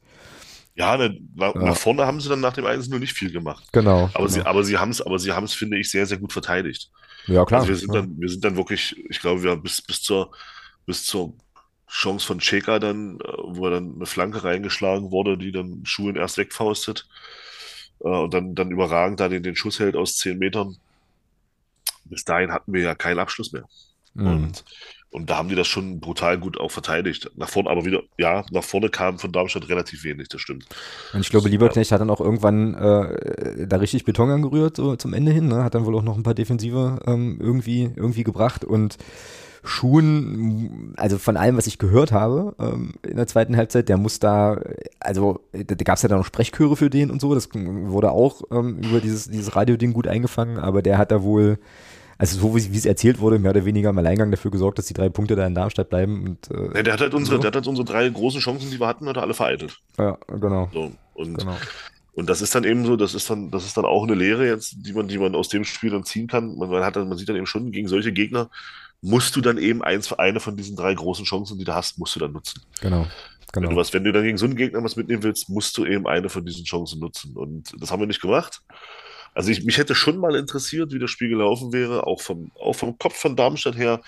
Ja, ne, nach, ja. vorne haben sie dann nach dem 1 nur nicht viel gemacht. Genau. Aber genau. sie, aber sie haben es, aber sie haben es, finde ich, sehr, sehr gut verteidigt. Ja, klar. Also wir sind ja. dann, wir sind dann wirklich, ich glaube, wir bis, bis zur, bis zur Chance von Cheka dann, äh, wo er dann eine Flanke reingeschlagen wurde, die dann Schulen erst wegfaustet, äh, und dann, dann überragend da den, den Schuss hält aus 10 Metern bis dahin hatten wir ja keinen Abschluss mehr. Mhm. Und, und da haben die das schon brutal gut auch verteidigt. Nach vorne, aber wieder, ja, nach vorne kam von Darmstadt relativ wenig, das stimmt. Und ich glaube, Lieberknecht hat dann auch irgendwann äh, da richtig Beton angerührt, so zum Ende hin, ne? hat dann wohl auch noch ein paar Defensive ähm, irgendwie, irgendwie gebracht und Schuhen, also von allem, was ich gehört habe ähm, in der zweiten Halbzeit, der muss da, also da, da gab es ja dann noch Sprechchöre für den und so, das wurde auch ähm, über dieses, dieses Radioding gut eingefangen, aber der hat da wohl also so wie, wie es erzählt wurde, mehr oder weniger im Alleingang dafür gesorgt, dass die drei Punkte da in Darmstadt bleiben. Und, äh, ja, der hat halt unsere, so. der hat halt unsere drei großen Chancen, die wir hatten, hat er alle vereitelt. Ja, genau. So, und, genau. und das ist dann eben so, das ist dann, das ist dann auch eine Lehre jetzt, die man, die man aus dem Spiel dann ziehen kann. Man, man hat dann, man sieht dann eben schon, gegen solche Gegner musst du dann eben eins, eine von diesen drei großen Chancen, die du hast, musst du dann nutzen. Genau. Genau. Wenn, du was, wenn du dann gegen so einen Gegner was mitnehmen willst, musst du eben eine von diesen Chancen nutzen. Und das haben wir nicht gemacht. Also ich, mich hätte schon mal interessiert, wie das Spiel gelaufen wäre, auch vom, auch vom Kopf von Darmstadt her,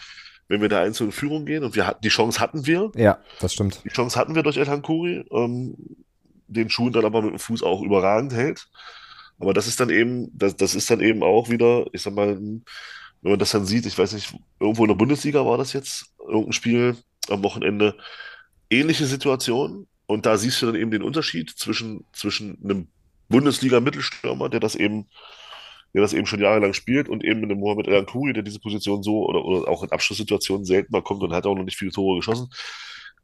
wenn wir da eins in Führung gehen. Und wir hatten, die Chance hatten wir. Ja, das stimmt. Die Chance hatten wir durch Elhan Kuri, ähm, den Schuhen dann aber mit dem Fuß auch überragend hält. Aber das ist dann eben, das, das ist dann eben auch wieder, ich sag mal, wenn man das dann sieht, ich weiß nicht, irgendwo in der Bundesliga war das jetzt, irgendein Spiel am Wochenende, ähnliche Situation. Und da siehst du dann eben den Unterschied zwischen, zwischen einem Bundesliga-Mittelstürmer, der das eben, der das eben schon jahrelang spielt und eben mit dem Mohamed El Kuri, der diese Position so oder, oder auch in Abschlusssituationen selten mal kommt und hat auch noch nicht viele Tore geschossen.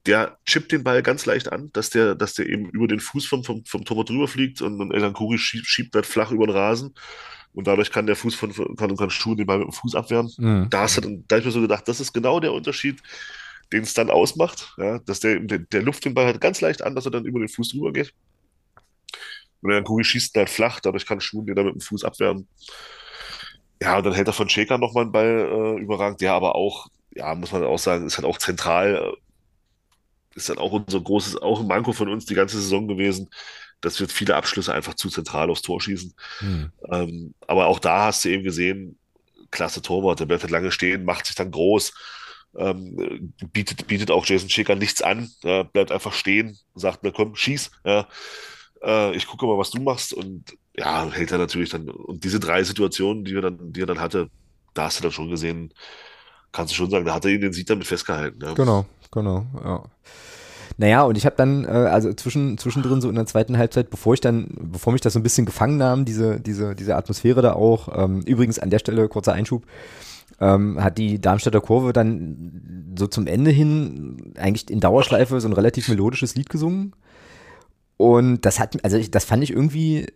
Der chippt den Ball ganz leicht an, dass der, dass der eben über den Fuß vom, vom, vom Torwart drüber fliegt und, und El Kuri schiebt, schiebt das flach über den Rasen. Und dadurch kann der Fuß von, kann, kann Schuh den Ball mit dem Fuß abwehren. Mhm. Da hast du dann, da hab ich mir so gedacht, das ist genau der Unterschied, den es dann ausmacht, ja, dass der, der, der Luft den Ball halt ganz leicht an, dass er dann über den Fuß drüber geht. Und der Kugel schießt halt flach, dadurch kann Schuhen den dann mit dem Fuß abwehren. Ja, und dann hält er von Schäker nochmal einen Ball äh, überragend, der aber auch, ja, muss man auch sagen, ist halt auch zentral, äh, ist dann auch unser großes, auch ein Manko von uns die ganze Saison gewesen, dass wir viele Abschlüsse einfach zu zentral aufs Tor schießen. Hm. Ähm, aber auch da hast du eben gesehen, klasse Torwart, der bleibt halt lange stehen, macht sich dann groß, ähm, bietet, bietet auch Jason Schäker nichts an, äh, bleibt einfach stehen, sagt mir, komm, schieß. Ja äh, ich gucke mal, was du machst und ja, hält er natürlich dann, und diese drei Situationen, die er dann, die er dann hatte, da hast du dann schon gesehen, kannst du schon sagen, da hat er ihn den Sieg damit festgehalten. Ja. Genau, genau, ja. Naja, und ich habe dann, äh, also zwischen, zwischendrin so in der zweiten Halbzeit, bevor ich dann, bevor mich das so ein bisschen gefangen nahm, diese, diese, diese Atmosphäre da auch, ähm, übrigens an der Stelle kurzer Einschub, ähm, hat die Darmstädter Kurve dann so zum Ende hin eigentlich in Dauerschleife so ein relativ melodisches Lied gesungen. Und das hat, also ich, das fand ich irgendwie äh,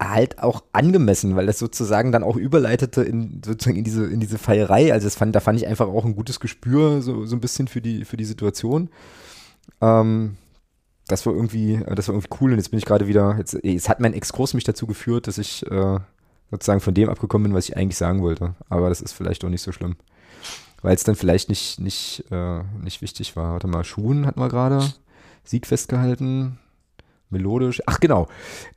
halt auch angemessen, weil das sozusagen dann auch überleitete in sozusagen in diese in diese Feierei. Also fand, da fand ich einfach auch ein gutes Gespür so, so ein bisschen für die für die Situation. Ähm, das war irgendwie, das war irgendwie cool und jetzt bin ich gerade wieder, jetzt, jetzt hat mein Exkurs mich dazu geführt, dass ich äh, sozusagen von dem abgekommen bin, was ich eigentlich sagen wollte. Aber das ist vielleicht auch nicht so schlimm. Weil es dann vielleicht nicht, nicht, äh, nicht wichtig war. Warte mal, Schuhen hatten wir gerade. Sieg festgehalten. Melodisch. Ach genau.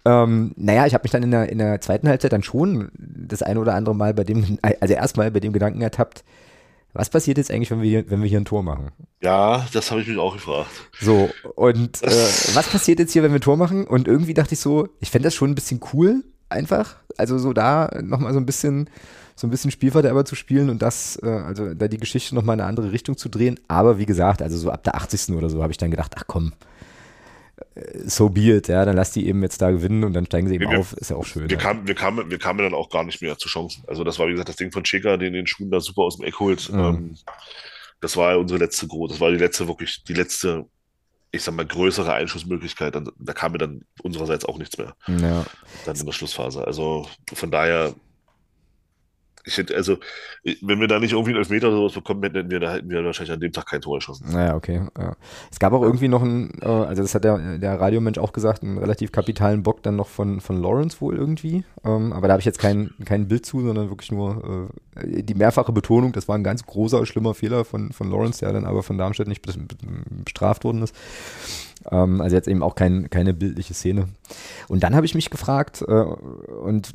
Ähm, naja, ich habe mich dann in der, in der zweiten Halbzeit dann schon das eine oder andere Mal bei dem, also erstmal bei dem Gedanken ertappt, was passiert jetzt eigentlich, wenn wir hier, wenn wir hier ein Tor machen? Ja, das habe ich mich auch gefragt. So, und äh, was passiert jetzt hier, wenn wir ein Tor machen? Und irgendwie dachte ich so, ich fände das schon ein bisschen cool, einfach. Also so da nochmal so ein bisschen, so ein bisschen Spielverderber zu spielen und das, äh, also da die Geschichte nochmal in eine andere Richtung zu drehen. Aber wie gesagt, also so ab der 80. oder so habe ich dann gedacht, ach komm, so be it, ja, dann lass die eben jetzt da gewinnen und dann steigen sie eben wir, auf, ist ja auch schön. Wir, ja. kamen, wir, kamen, wir kamen dann auch gar nicht mehr zu Chancen. Also das war, wie gesagt, das Ding von Cheka, den den Schuhen da super aus dem Eck holt. Mhm. Ähm, das war unsere letzte große, das war die letzte, wirklich die letzte, ich sag mal, größere Einschussmöglichkeit. Dann, da kam mir dann unsererseits auch nichts mehr. Ja. Dann in der Schlussphase. Also von daher, ich hätte, also, wenn wir da nicht irgendwie einen Elfmeter oder sowas bekommen hätten, wir, da hätten wir wahrscheinlich an dem Tag kein Tor geschossen. Naja, okay. Ja. Es gab auch irgendwie noch einen, also das hat der, der Radiomensch auch gesagt, einen relativ kapitalen Bock dann noch von, von Lawrence wohl irgendwie. Ähm, aber da habe ich jetzt kein, kein Bild zu, sondern wirklich nur äh, die mehrfache Betonung, das war ein ganz großer, schlimmer Fehler von, von Lawrence, der dann aber von Darmstadt nicht bestraft worden ist. Ähm, also jetzt eben auch kein, keine bildliche Szene. Und dann habe ich mich gefragt äh, und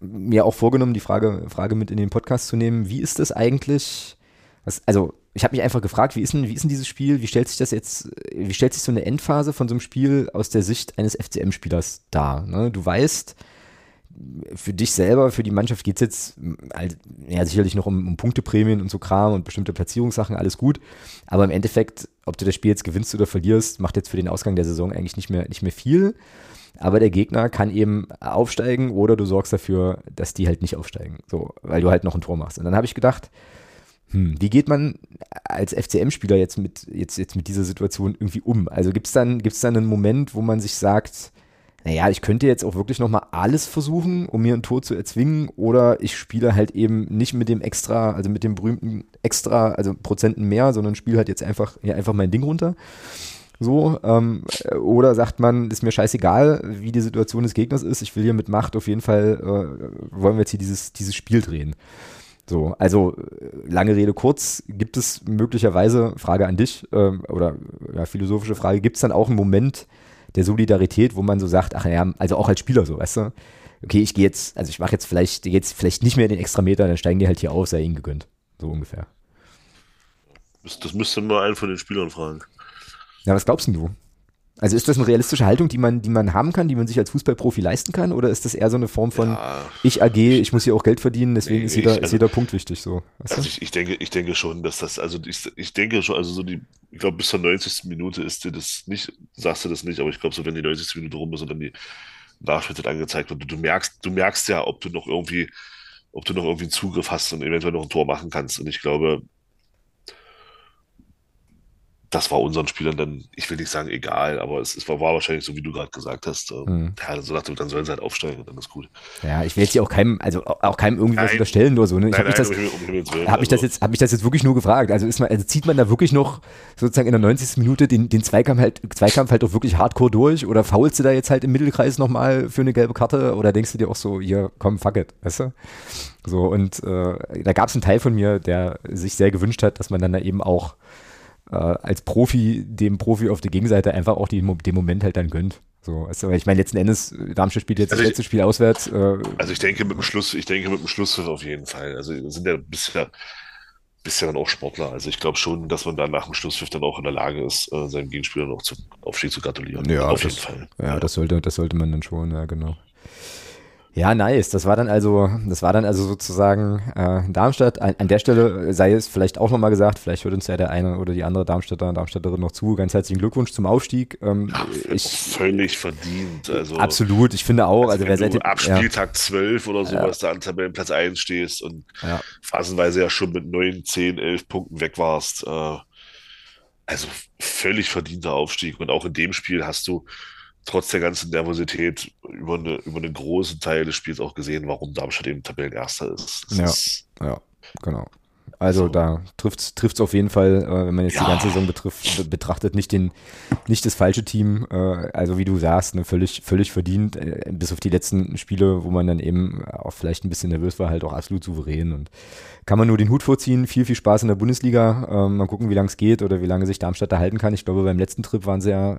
mir auch vorgenommen, die Frage, Frage mit in den Podcast zu nehmen, wie ist das eigentlich, was, also ich habe mich einfach gefragt, wie ist, denn, wie ist denn dieses Spiel, wie stellt sich das jetzt, wie stellt sich so eine Endphase von so einem Spiel aus der Sicht eines FCM-Spielers dar? Ne? Du weißt, für dich selber, für die Mannschaft geht es jetzt halt, ja, sicherlich noch um, um Punkteprämien und so Kram und bestimmte Platzierungssachen, alles gut. Aber im Endeffekt, ob du das Spiel jetzt gewinnst oder verlierst, macht jetzt für den Ausgang der Saison eigentlich nicht mehr, nicht mehr viel. Aber der Gegner kann eben aufsteigen oder du sorgst dafür, dass die halt nicht aufsteigen. So, weil du halt noch ein Tor machst. Und dann habe ich gedacht, hm, wie geht man als FCM-Spieler jetzt mit, jetzt, jetzt mit dieser Situation irgendwie um? Also gibt es dann, gibt's dann einen Moment, wo man sich sagt, naja, ich könnte jetzt auch wirklich nochmal alles versuchen, um mir ein Tor zu erzwingen, oder ich spiele halt eben nicht mit dem extra, also mit dem berühmten extra, also Prozenten mehr, sondern spiele halt jetzt einfach, ja, einfach mein Ding runter. So, ähm, oder sagt man, ist mir scheißegal, wie die Situation des Gegners ist, ich will hier mit Macht auf jeden Fall, äh, wollen wir jetzt hier dieses, dieses Spiel drehen. So, also lange Rede kurz, gibt es möglicherweise, Frage an dich, äh, oder ja, philosophische Frage, gibt es dann auch einen Moment, der Solidarität, wo man so sagt, ach ja, also auch als Spieler so, weißt du, okay, ich gehe jetzt, also ich mache jetzt vielleicht, jetzt vielleicht nicht mehr den Extrameter, dann steigen die halt hier auf, sei ihnen gegönnt. So ungefähr. Das müsste mal einen von den Spielern fragen. Ja, was glaubst du? Also ist das eine realistische Haltung, die man, die man haben kann, die man sich als Fußballprofi leisten kann? Oder ist das eher so eine Form von ja, ich AG, ich muss hier auch Geld verdienen, deswegen nee, ist, jeder, ich, also, ist jeder Punkt wichtig so? Weißt also ich, ich, denke, ich denke schon, dass das, also ich, ich denke schon, also so die, ich glaube bis zur 90. Minute ist dir das nicht, sagst du das nicht, aber ich glaube so, wenn die 90. Minute rum ist und dann die Nachspielzeit angezeigt wird, du merkst, du merkst ja, ob du noch irgendwie, ob du noch irgendwie einen Zugriff hast und eventuell noch ein Tor machen kannst. Und ich glaube, das war unseren Spielern dann, ich will nicht sagen egal, aber es, es war, war, wahrscheinlich so, wie du gerade gesagt hast. Mhm. Ja, so dachte, dann sollen sie halt aufsteigen und dann ist gut. Ja, ich will jetzt hier auch keinem, also auch keinem irgendwie nein. was unterstellen oder so. Ne? Ich habe mich, das, um hab mich, das jetzt, hab mich das jetzt wirklich nur gefragt. Also ist man, also zieht man da wirklich noch sozusagen in der 90. Minute den, den Zweikampf halt, Zweikampf halt auch wirklich hardcore durch oder faulst du da jetzt halt im Mittelkreis nochmal für eine gelbe Karte oder denkst du dir auch so, hier, komm, fuck it, weißt du? So, und äh, da gab es einen Teil von mir, der sich sehr gewünscht hat, dass man dann da eben auch äh, als Profi dem Profi auf der Gegenseite einfach auch die, den Moment halt dann gönnt. So, also, ich meine, letzten Endes, Darmstadt spielt jetzt also das letzte Spiel auswärts. Äh, also ich denke mit dem Schluss, ich denke mit dem Schluss auf jeden Fall. Also sind ja bisher, bisher dann auch Sportler. Also ich glaube schon, dass man dann nach dem Schlusspfiff dann auch in der Lage ist, äh, seinem Gegenspieler noch zum Aufstieg zu gratulieren. Ja, auf das, jeden Fall. Ja, ja, das sollte, das sollte man dann schon, ja, genau. Ja, nice. Das war dann also, das war dann also sozusagen äh, Darmstadt. An, an, der Stelle sei es vielleicht auch nochmal gesagt, vielleicht hört uns ja der eine oder die andere Darmstädter, Darmstädterin noch zu. Ganz herzlichen Glückwunsch zum Aufstieg. Ähm, Ach, ich, völlig verdient. Also, absolut, ich finde auch. Also, also wer seit ab Spieltag ja. 12 oder sowas ja. da an Tabellenplatz 1 stehst und ja. phasenweise ja schon mit 9, 10, 11 Punkten weg warst. Äh, also völlig verdienter Aufstieg. Und auch in dem Spiel hast du trotz der ganzen Nervosität über, eine, über einen großen Teil des Spiels auch gesehen, warum Darmstadt eben Tabellenerster ist. Das ja, ist, ja, genau. Also So. da trifft es auf jeden Fall, äh, wenn man jetzt die Ja. ganze Saison betrifft, be- betrachtet, nicht, den, nicht das falsche Team. Äh, also wie du sagst, ne, völlig, völlig verdient, äh, bis auf die letzten Spiele, wo man dann eben auch vielleicht ein bisschen nervös war, halt auch absolut souverän. Und kann man nur den Hut vorziehen. Viel, viel Spaß in der Bundesliga. Ähm, mal gucken, wie lange es geht oder wie lange sich Darmstadt da halten kann. Ich glaube, beim letzten Trip waren sie ja, äh,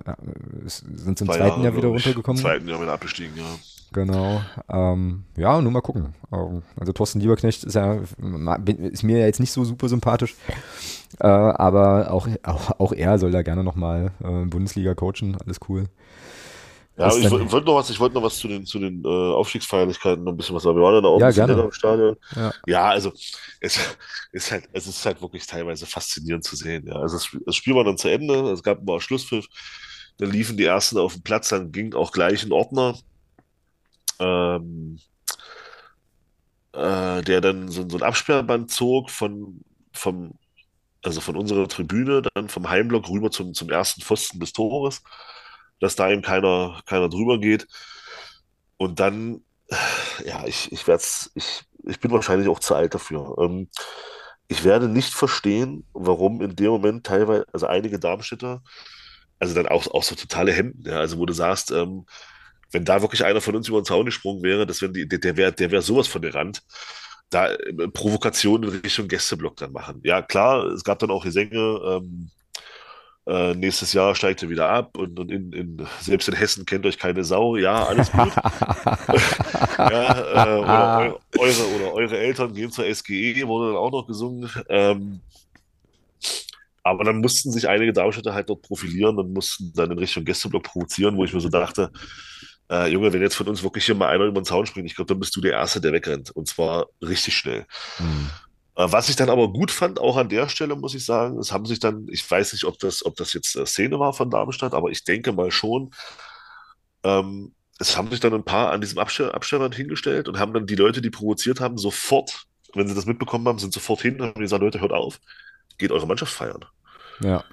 sind sie im Zwei zweiten Jahre, Jahr wieder runtergekommen. Im zweiten Jahr wieder abgestiegen, ja. Genau. Ähm, ja, nur mal gucken. Ähm, Also Thorsten Lieberknecht ist ja ist mir ja jetzt nicht so super sympathisch, äh, aber auch, auch, auch er soll da gerne nochmal äh, Bundesliga coachen. Alles cool. Ja, ich wollte noch was, ich wollte noch was zu den, zu den äh, Aufstiegsfeierlichkeiten noch ein bisschen was sagen. Wir waren dann auch Ja, ein gerne. im Stadion. Ja. Ja, also es ist halt, es ist halt wirklich teilweise faszinierend zu sehen. Ja, also das, Spiel- das Spiel war dann zu Ende, es gab mal Schlusspfiff, dann liefen die ersten auf den Platz, dann ging auch gleich ein Ordner, ähm, äh, der dann so, so ein Absperrband zog von, vom, also von unserer Tribüne, dann vom Heimblock rüber zum, zum ersten Pfosten des Tores, dass da eben keiner, keiner drüber geht. Und dann, ja, ich, ich werde ich, ich bin wahrscheinlich auch zu alt dafür. Ähm, ich werde nicht verstehen, warum in dem Moment teilweise, also einige Darmstädter, also dann auch, auch so totale Hemden, ja, also wo du sagst, ähm, wenn da wirklich einer von uns über den Zaun gesprungen wäre, das wär die, der, der wäre der wär sowas von gerannt. Da äh, Provokationen in Richtung Gästeblock dann machen. Ja, klar, es gab dann auch Gesänge, ähm, äh, nächstes Jahr steigt er wieder ab und, und in, in, selbst in Hessen kennt euch keine Sau. Ja, alles gut. ja, äh, oder, eu, eure, oder eure Eltern gehen zur SGE, wurde dann auch noch gesungen. Ähm, aber dann mussten sich einige Darmstädter halt dort profilieren und mussten dann in Richtung Gästeblock provozieren, wo ich mir so dachte, äh, Junge, wenn jetzt von uns wirklich hier mal einer über den Zaun springt, ich glaube, dann bist du der Erste, der wegrennt. Und zwar richtig schnell. Hm. Äh, Was ich dann aber gut fand, auch an der Stelle, muss ich sagen, es haben sich dann, ich weiß nicht, ob das, ob das jetzt äh, Szene war von Darmstadt, aber ich denke mal schon, ähm, es haben sich dann ein paar an diesem Abster Abstellrand hingestellt und haben dann die Leute, die provoziert haben, sofort, wenn sie das mitbekommen haben, sind sofort hin und haben gesagt, Leute, hört auf, geht eure Mannschaft feiern. Ja,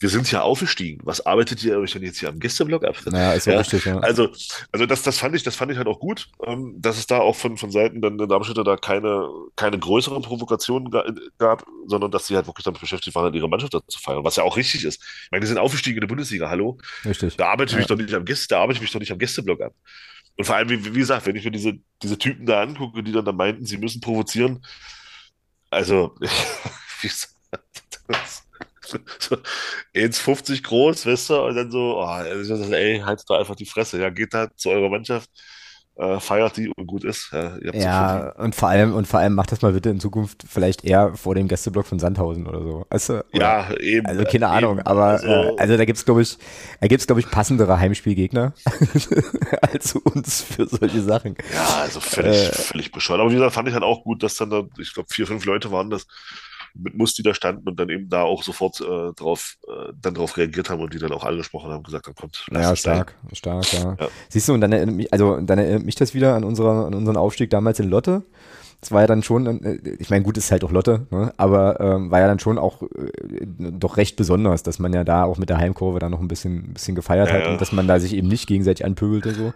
Wir sind ja aufgestiegen. Was arbeitet ihr euch denn jetzt hier am Gästeblock ab? naja, ist ja, richtig. Ja. Also, also das, das fand ich, das fand ich halt auch gut, ähm, dass es da auch von, von Seiten dann der Darmstädter da keine, keine größeren Provokationen ga, gab, sondern dass sie halt wirklich damit beschäftigt waren, ihre Mannschaft zu feiern, was ja auch richtig ist. Ich meine, die sind aufgestiegen in der Bundesliga, hallo? Richtig. Da arbeite ich Ja. mich doch nicht am Gäste, da arbeite ich mich doch nicht am Gästeblock ab. Und vor allem, wie, wie gesagt, wenn ich mir diese, diese Typen da angucke, die dann da meinten, sie müssen provozieren, also, wie gesagt, das, so 1,50 groß, weißt du, und dann so, oh, ey, haltet da einfach die Fresse, ja, geht da zu eurer Mannschaft, äh, feiert die und gut ist, ja, ja und vor allem, und vor allem macht das mal bitte in Zukunft vielleicht eher vor dem Gästeblock von Sandhausen oder so. Weißt du? Oder, Ja, eben. Also keine Ahnung, eben, aber also, äh, also da gibt's glaube ich, da gibt's glaube ich passendere Heimspielgegner als uns für solche Sachen. Ja, also völlig, Äh. völlig bescheuert. Aber wie gesagt, fand ich halt auch gut, dass dann da, ich glaube, vier, fünf Leute waren das, mit Musti da standen und dann eben da auch sofort äh, drauf, äh, dann drauf reagiert haben und die dann auch angesprochen haben, gesagt haben, kommt, Ja, es sein. stark, stark, ja. Ja. Siehst du, und dann erinnert mich, also dann erinnert mich das wieder an unserer, an unseren Aufstieg damals in Lotte. Das war ja dann schon, äh, ich meine, gut, ist halt auch Lotte, ne? aber ähm, war ja dann schon auch äh, doch recht besonders, dass man ja da auch mit der Heimkurve da noch ein bisschen, ein bisschen gefeiert Ja, hat ja. und dass man da sich eben nicht gegenseitig anpöbelte so.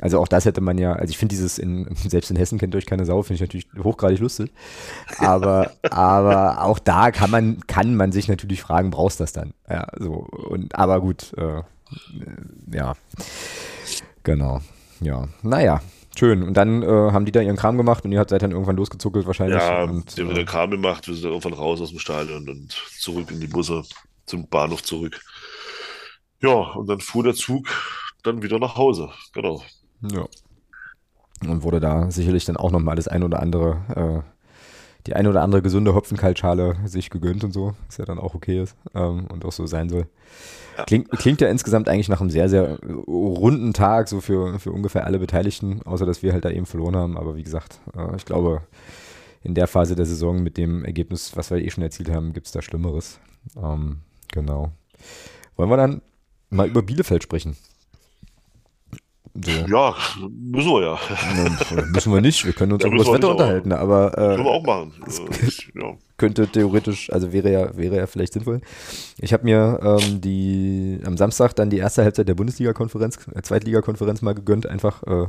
Also auch das hätte man ja, also ich finde dieses in, selbst in Hessen kennt euch keine Sau, finde ich natürlich hochgradig lustig. Aber, aber auch da kann man, kann man sich natürlich fragen, brauchst du das dann? Ja, so, und, aber gut, äh, ja, genau, ja, naja, schön. Und dann äh, haben die da ihren Kram gemacht und ihr habt seid dann irgendwann losgezuckelt wahrscheinlich. Ja, und, die haben äh, Kram gemacht, wir sind dann irgendwann raus aus dem Stadion und zurück in die Busse, zum Bahnhof zurück. Ja, und dann fuhr der Zug dann wieder nach Hause, genau. Ja. Und wurde da sicherlich dann auch nochmal das ein oder andere, äh, die ein oder andere gesunde Hopfenkaltschale sich gegönnt und so, was ja dann auch okay ist ähm, und auch so sein soll. Klingt, klingt ja insgesamt eigentlich nach einem sehr, sehr runden Tag, so für, für ungefähr alle Beteiligten, außer dass wir halt da eben verloren haben. Aber wie gesagt, äh, ich glaube, in der Phase der Saison mit dem Ergebnis, was wir eh schon erzielt haben, gibt es da Schlimmeres. Ähm, genau. Wollen wir dann mal über Bielefeld sprechen? So. Ja, müssen wir ja. Müssen wir nicht, wir können uns Ja, auch über das Wetter aber- unterhalten, aber Können wir äh, auch machen. Äh, ja. könnte theoretisch, also wäre ja, wäre ja vielleicht sinnvoll. Ich habe mir ähm, die am Samstag dann die erste Halbzeit der Bundesliga-Konferenz, äh, Zweitliga-Konferenz mal gegönnt, einfach äh,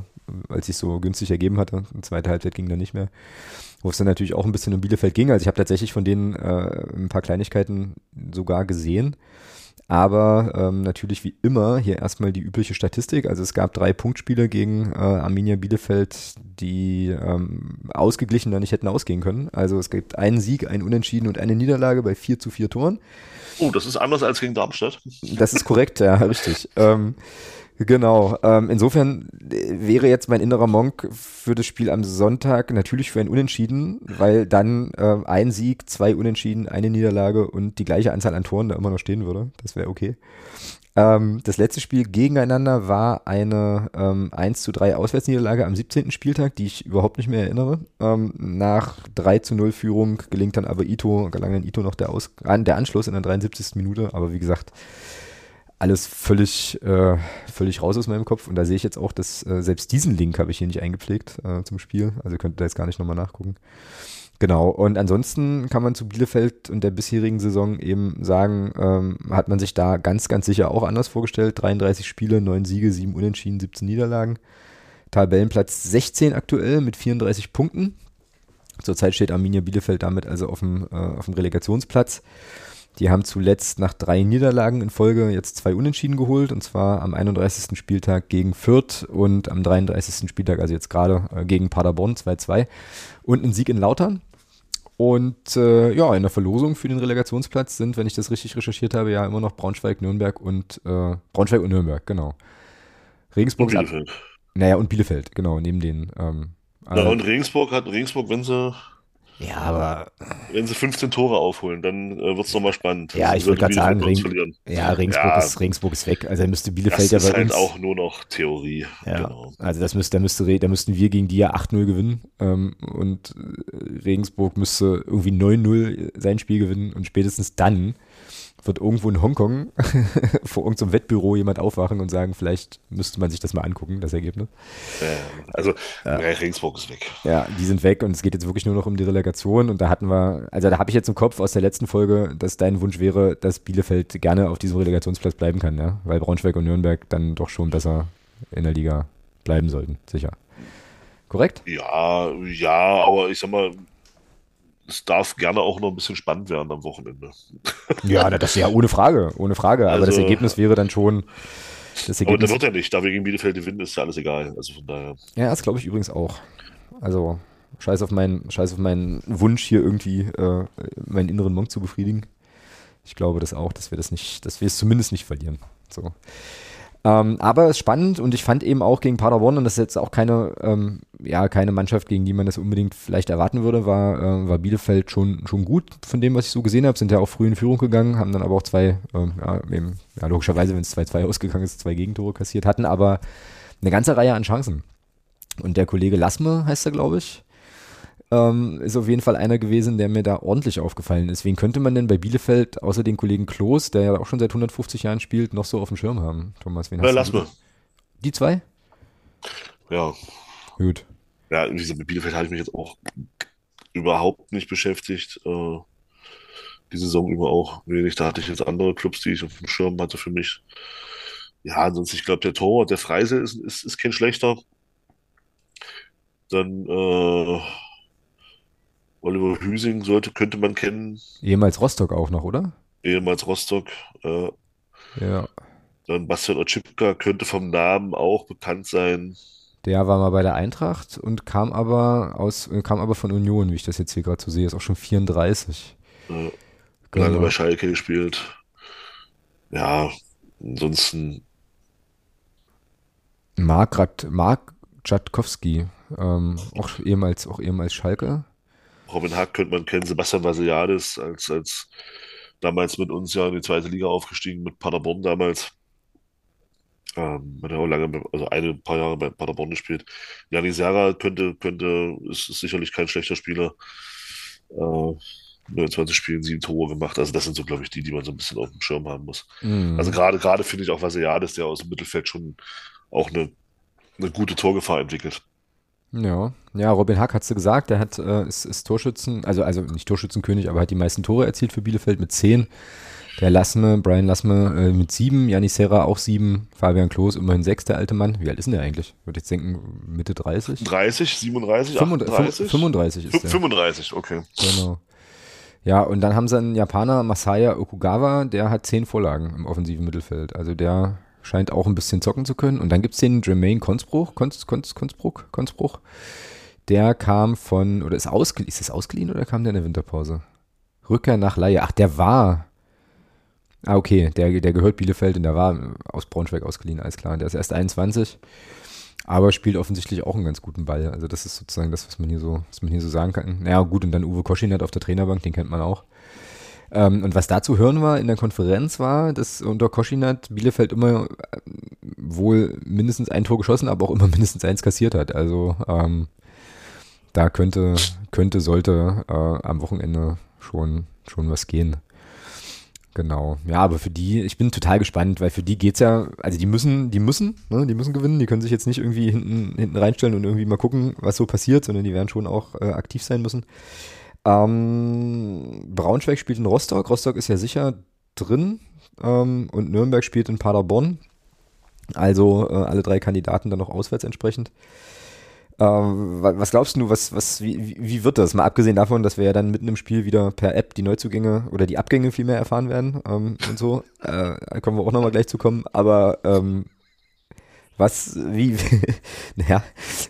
es sich so günstig ergeben hatte. Die zweite Halbzeit ging dann nicht mehr. Wo es dann natürlich auch ein bisschen um Bielefeld ging. Also ich habe tatsächlich von denen äh, ein paar Kleinigkeiten sogar gesehen. Aber ähm, natürlich wie immer hier erstmal die übliche Statistik. Also es gab drei Punktspiele gegen äh, Arminia Bielefeld, die ähm, ausgeglichen da nicht hätten ausgehen können. Also es gibt einen Sieg, einen Unentschieden und eine Niederlage bei vier zu vier Toren. Oh, das ist anders als gegen Darmstadt. Das ist korrekt, ja, richtig. Ähm, Genau. Ähm, insofern äh, wäre jetzt mein innerer Monk für das Spiel am Sonntag natürlich für ein Unentschieden, weil dann äh, ein Sieg, zwei Unentschieden, eine Niederlage und die gleiche Anzahl an Toren da immer noch stehen würde. Das wäre okay. Ähm, das letzte Spiel gegeneinander war eine ähm, 1 zu 3 Auswärtsniederlage am 17. Spieltag, die ich überhaupt nicht mehr erinnere. Ähm, nach 3 zu 0 Führung gelingt dann aber Ito, gelang dann Ito noch der, Aus der Anschluss in der 73. Minute, aber wie gesagt, alles völlig, äh, völlig raus aus meinem Kopf. Und da sehe ich jetzt auch, dass äh, selbst diesen Link habe ich hier nicht eingepflegt äh, zum Spiel. Also könnt ihr da jetzt gar nicht nochmal nachgucken. Genau. Und ansonsten kann man zu Bielefeld und der bisherigen Saison eben sagen, ähm, hat man sich da ganz, ganz sicher auch anders vorgestellt. 33 Spiele, 9 Siege, 7 Unentschieden, 17 Niederlagen. Tabellenplatz 16 aktuell mit 34 Punkten. Zurzeit steht Arminia Bielefeld damit also auf dem, äh, auf dem Relegationsplatz. Die haben zuletzt nach drei Niederlagen in Folge jetzt zwei Unentschieden geholt, und zwar am 31. Spieltag gegen Fürth und am 33. Spieltag, also jetzt gerade äh, gegen Paderborn 2-2 und ein Sieg in Lautern. Und äh, ja, in der Verlosung für den Relegationsplatz sind, wenn ich das richtig recherchiert habe, ja immer noch Braunschweig, Nürnberg und äh, Braunschweig und Nürnberg, genau. Regensburg. Und Bielefeld. Naja, und Bielefeld, genau, neben den. Ähm, ja, und Regensburg hat Regensburg, wenn sie ja, aber. Wenn sie 15 Tore aufholen, dann äh, wird es nochmal spannend. Ja, ich würde gerade sagen, Ring, ja, Regensburg, ja. Ist, Regensburg ist weg. Also, müsste Bielefeld das ja bei ist halt auch nur noch Theorie. Ja, genau. Also, das müsste, da, müsste, da müssten wir gegen die ja 8-0 gewinnen. Ähm, und äh, Regensburg müsste irgendwie 9-0 sein Spiel gewinnen. Und spätestens dann wird irgendwo in Hongkong vor irgendeinem Wettbüro jemand aufwachen und sagen, vielleicht müsste man sich das mal angucken, das Ergebnis. Also ja. Regensburg ist weg. Ja, die sind weg und es geht jetzt wirklich nur noch um die Relegation und da hatten wir, also da habe ich jetzt im Kopf aus der letzten Folge, dass dein Wunsch wäre, dass Bielefeld gerne auf diesem Relegationsplatz bleiben kann, ja? weil Braunschweig und Nürnberg dann doch schon besser in der Liga bleiben sollten, sicher. Korrekt? Ja, ja, aber ich sag mal, es darf gerne auch noch ein bisschen spannend werden am Wochenende. Ja, das ja ohne Frage, ohne Frage. Aber also, das Ergebnis wäre dann schon. Das Ergebnis, aber der wird ja nicht. Da wir gegen Bielefeld gewinnen, ist ja alles egal. Also von daher. Ja, das glaube ich übrigens auch. Also, scheiß auf meinen, scheiß auf meinen Wunsch, hier irgendwie äh, meinen inneren Monk zu befriedigen. Ich glaube das auch, dass wir das nicht, dass wir es zumindest nicht verlieren. So. Ähm, aber es ist spannend und ich fand eben auch gegen Paderborn, und das ist jetzt auch keine, ähm, ja, keine Mannschaft, gegen die man das unbedingt vielleicht erwarten würde, war, äh, war Bielefeld schon, schon gut von dem, was ich so gesehen habe. Sind ja auch früh in Führung gegangen, haben dann aber auch zwei, ähm, ja, eben, ja, logischerweise, wenn es 2-2 ausgegangen ist, zwei Gegentore kassiert, hatten aber eine ganze Reihe an Chancen. Und der Kollege Lassme heißt er, glaube ich, ähm, ist auf jeden Fall einer gewesen, der mir da ordentlich aufgefallen ist. Wen könnte man denn bei Bielefeld, außer den Kollegen Klos, der ja auch schon seit 150 Jahren spielt, noch so auf dem Schirm haben? Thomas, wen hast lass mal. Die zwei? Ja. Gut. Ja, wie gesagt, mit Bielefeld habe ich mich jetzt auch überhaupt nicht beschäftigt. Äh, die Saison über auch wenig. Da hatte ich jetzt andere Clubs, die ich auf dem Schirm hatte für mich. Ja, ansonsten, ich glaube, der Tor, der Freise ist, ist, ist kein schlechter. Dann, äh, Oliver Hüsing sollte, könnte man kennen. Ehemals Rostock auch noch, oder? Ehemals Rostock. Äh, ja. Dann Bastian Otschipka könnte vom Namen auch bekannt sein. Der war mal bei der Eintracht und kam aber aus, kam aber von Union, wie ich das jetzt hier gerade so sehe, ist auch schon 34. Äh, genau. Lange bei Schalke gespielt. Ja, ansonsten. Mark, Mark Jatkowski, ähm, auch ehemals, auch ehemals Schalke. Robin Hack könnte man kennen, Sebastian Vasiliadis als, als damals mit uns ja in die zweite Liga aufgestiegen, mit Paderborn damals. Ähm, hat er auch lange, also eine paar Jahre bei Paderborn gespielt. Jani Serra könnte, könnte, ist, ist sicherlich kein schlechter Spieler. Äh, 29 Spielen, sieben Tore gemacht. Also das sind so, glaube ich, die, die man so ein bisschen auf dem Schirm haben muss. Mhm. Also gerade, gerade finde ich auch Vasiliadis, der aus dem Mittelfeld schon auch eine, eine gute Torgefahr entwickelt. Ja, ja, Robin Hack hat du gesagt, der hat, äh, ist, ist Torschützen, also, also nicht Torschützenkönig, aber hat die meisten Tore erzielt für Bielefeld mit zehn. Der Lassme, Brian Lassme äh, mit sieben, Janis Serra auch sieben, Fabian Klos immerhin sechs, der alte Mann. Wie alt ist denn der eigentlich? Würde ich denken, Mitte 30? 30, 37, 35? 35 ist der. 35, okay. Genau. Ja, und dann haben sie einen Japaner, Masaya Okugawa, der hat zehn Vorlagen im offensiven Mittelfeld. Also der scheint auch ein bisschen zocken zu können. Und dann gibt es den Jermaine Konzbruch, Konz, Konz, Konzbruch, Konzbruch. Der kam von, oder ist ausgeliehen, ist das ausgeliehen oder kam der in der Winterpause? Rückkehr nach Laie. Ach, der war. Ah, okay, der, der gehört Bielefeld und der war aus Braunschweig ausgeliehen, alles klar. Der ist erst 21, aber spielt offensichtlich auch einen ganz guten Ball. Also das ist sozusagen das, was man hier so, was man hier so sagen kann. Naja, gut, und dann Uwe Koschinat auf der Trainerbank, den kennt man auch. Ähm, und was da zu hören war in der Konferenz war, dass unter Koschinat Bielefeld immer äh, wohl mindestens ein Tor geschossen, aber auch immer mindestens eins kassiert hat. Also ähm, da könnte, könnte, sollte äh, am Wochenende schon, schon was gehen. Genau. Ja, aber für die, ich bin total gespannt, weil für die geht's ja, also die müssen, die müssen, ne, die müssen gewinnen, die können sich jetzt nicht irgendwie hinten, hinten reinstellen und irgendwie mal gucken, was so passiert, sondern die werden schon auch äh, aktiv sein müssen. Ähm, Braunschweig spielt in Rostock, Rostock ist ja sicher drin ähm, und Nürnberg spielt in Paderborn. Also äh, alle drei Kandidaten dann noch auswärts entsprechend. Ähm, was glaubst du, was, was, wie, wie wird das? Mal abgesehen davon, dass wir ja dann mitten im Spiel wieder per App die Neuzugänge oder die Abgänge viel mehr erfahren werden ähm, und so. Äh, da kommen wir auch nochmal gleich zu kommen. Aber ähm, was, wie, naja,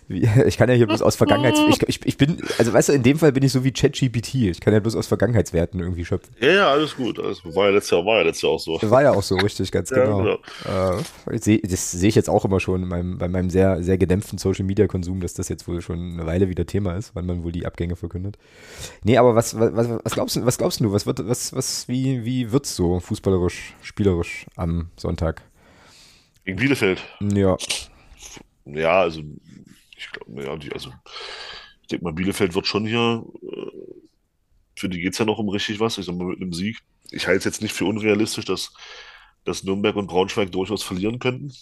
wie, ich kann ja hier bloß aus Vergangenheits, ich, ich, ich bin, also weißt du, in dem Fall bin ich so wie ChatGPT, ich kann ja bloß aus Vergangenheitswerten irgendwie schöpfen. Ja, ja, alles gut, alles. War ja letztes Jahr, war ja letztes Jahr auch so. War ja auch so, richtig, ganz Ja, genau. genau. Äh, seh, das sehe ich jetzt auch immer schon in meinem, bei meinem sehr, sehr gedämpften Social Media Konsum, dass das jetzt wohl schon eine Weile wieder Thema ist, wann man wohl die Abgänge verkündet. Nee, aber was, was, was glaubst du, was glaubst du, was wird, was, was, wie, wie wird's so fußballerisch, spielerisch am Sonntag? Gegen Bielefeld. Ja, Ja, also ich glaube, ja, die, also ich denke mal, Bielefeld wird schon hier, äh, für die geht's ja noch um richtig was, ich sag mal, mit einem Sieg. Ich halte es jetzt nicht für unrealistisch, dass, dass Nürnberg und Braunschweig durchaus verlieren könnten.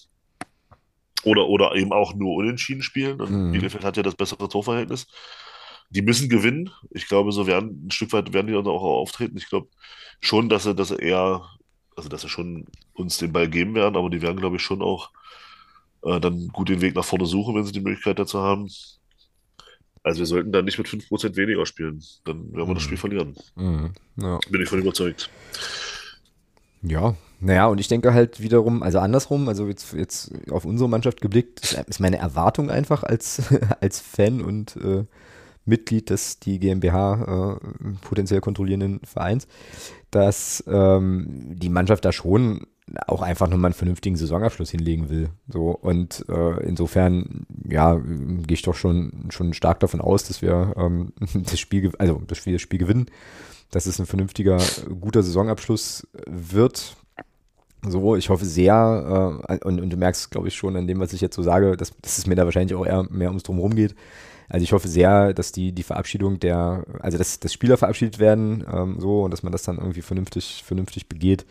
Oder, oder eben auch nur unentschieden spielen. Und Mhm. Bielefeld hat ja das bessere Torverhältnis. Die müssen gewinnen. Ich glaube, so werden ein Stück weit werden die dann auch auftreten. Ich glaube schon, dass sie, dass sie eher, also dass sie schon uns den Ball geben werden, aber die werden, glaube ich, schon auch äh, dann gut den Weg nach vorne suchen, wenn sie die Möglichkeit dazu haben. Also wir sollten dann nicht mit 5% weniger spielen. Dann werden wir das Mhm. Spiel verlieren. mhm. ja. Bin ich von überzeugt. Ja, naja, und ich denke halt wiederum, also andersrum, also jetzt, jetzt auf unsere Mannschaft geblickt, ist- ist meine Erwartung einfach als, als Fan und äh, Mitglied des die GmbH äh, potenziell kontrollierenden Vereins, dass ähm, die Mannschaft da schon auch einfach nochmal einen vernünftigen Saisonabschluss hinlegen will. So und äh, insofern, ja, gehe ich doch schon, schon stark davon aus, dass wir ähm, das Spiel, also dass wir das Spiel gewinnen dass es ein vernünftiger, guter Saisonabschluss wird. So, ich hoffe sehr, äh, und, und du merkst, glaube ich, schon an dem, was ich jetzt so sage, dass, dass es mir da wahrscheinlich auch eher mehr ums Drumherum geht. Also ich hoffe sehr, dass die, die Verabschiedung der, also dass, dass Spieler verabschiedet werden, ähm, so, und dass man das dann irgendwie vernünftig, vernünftig begeht.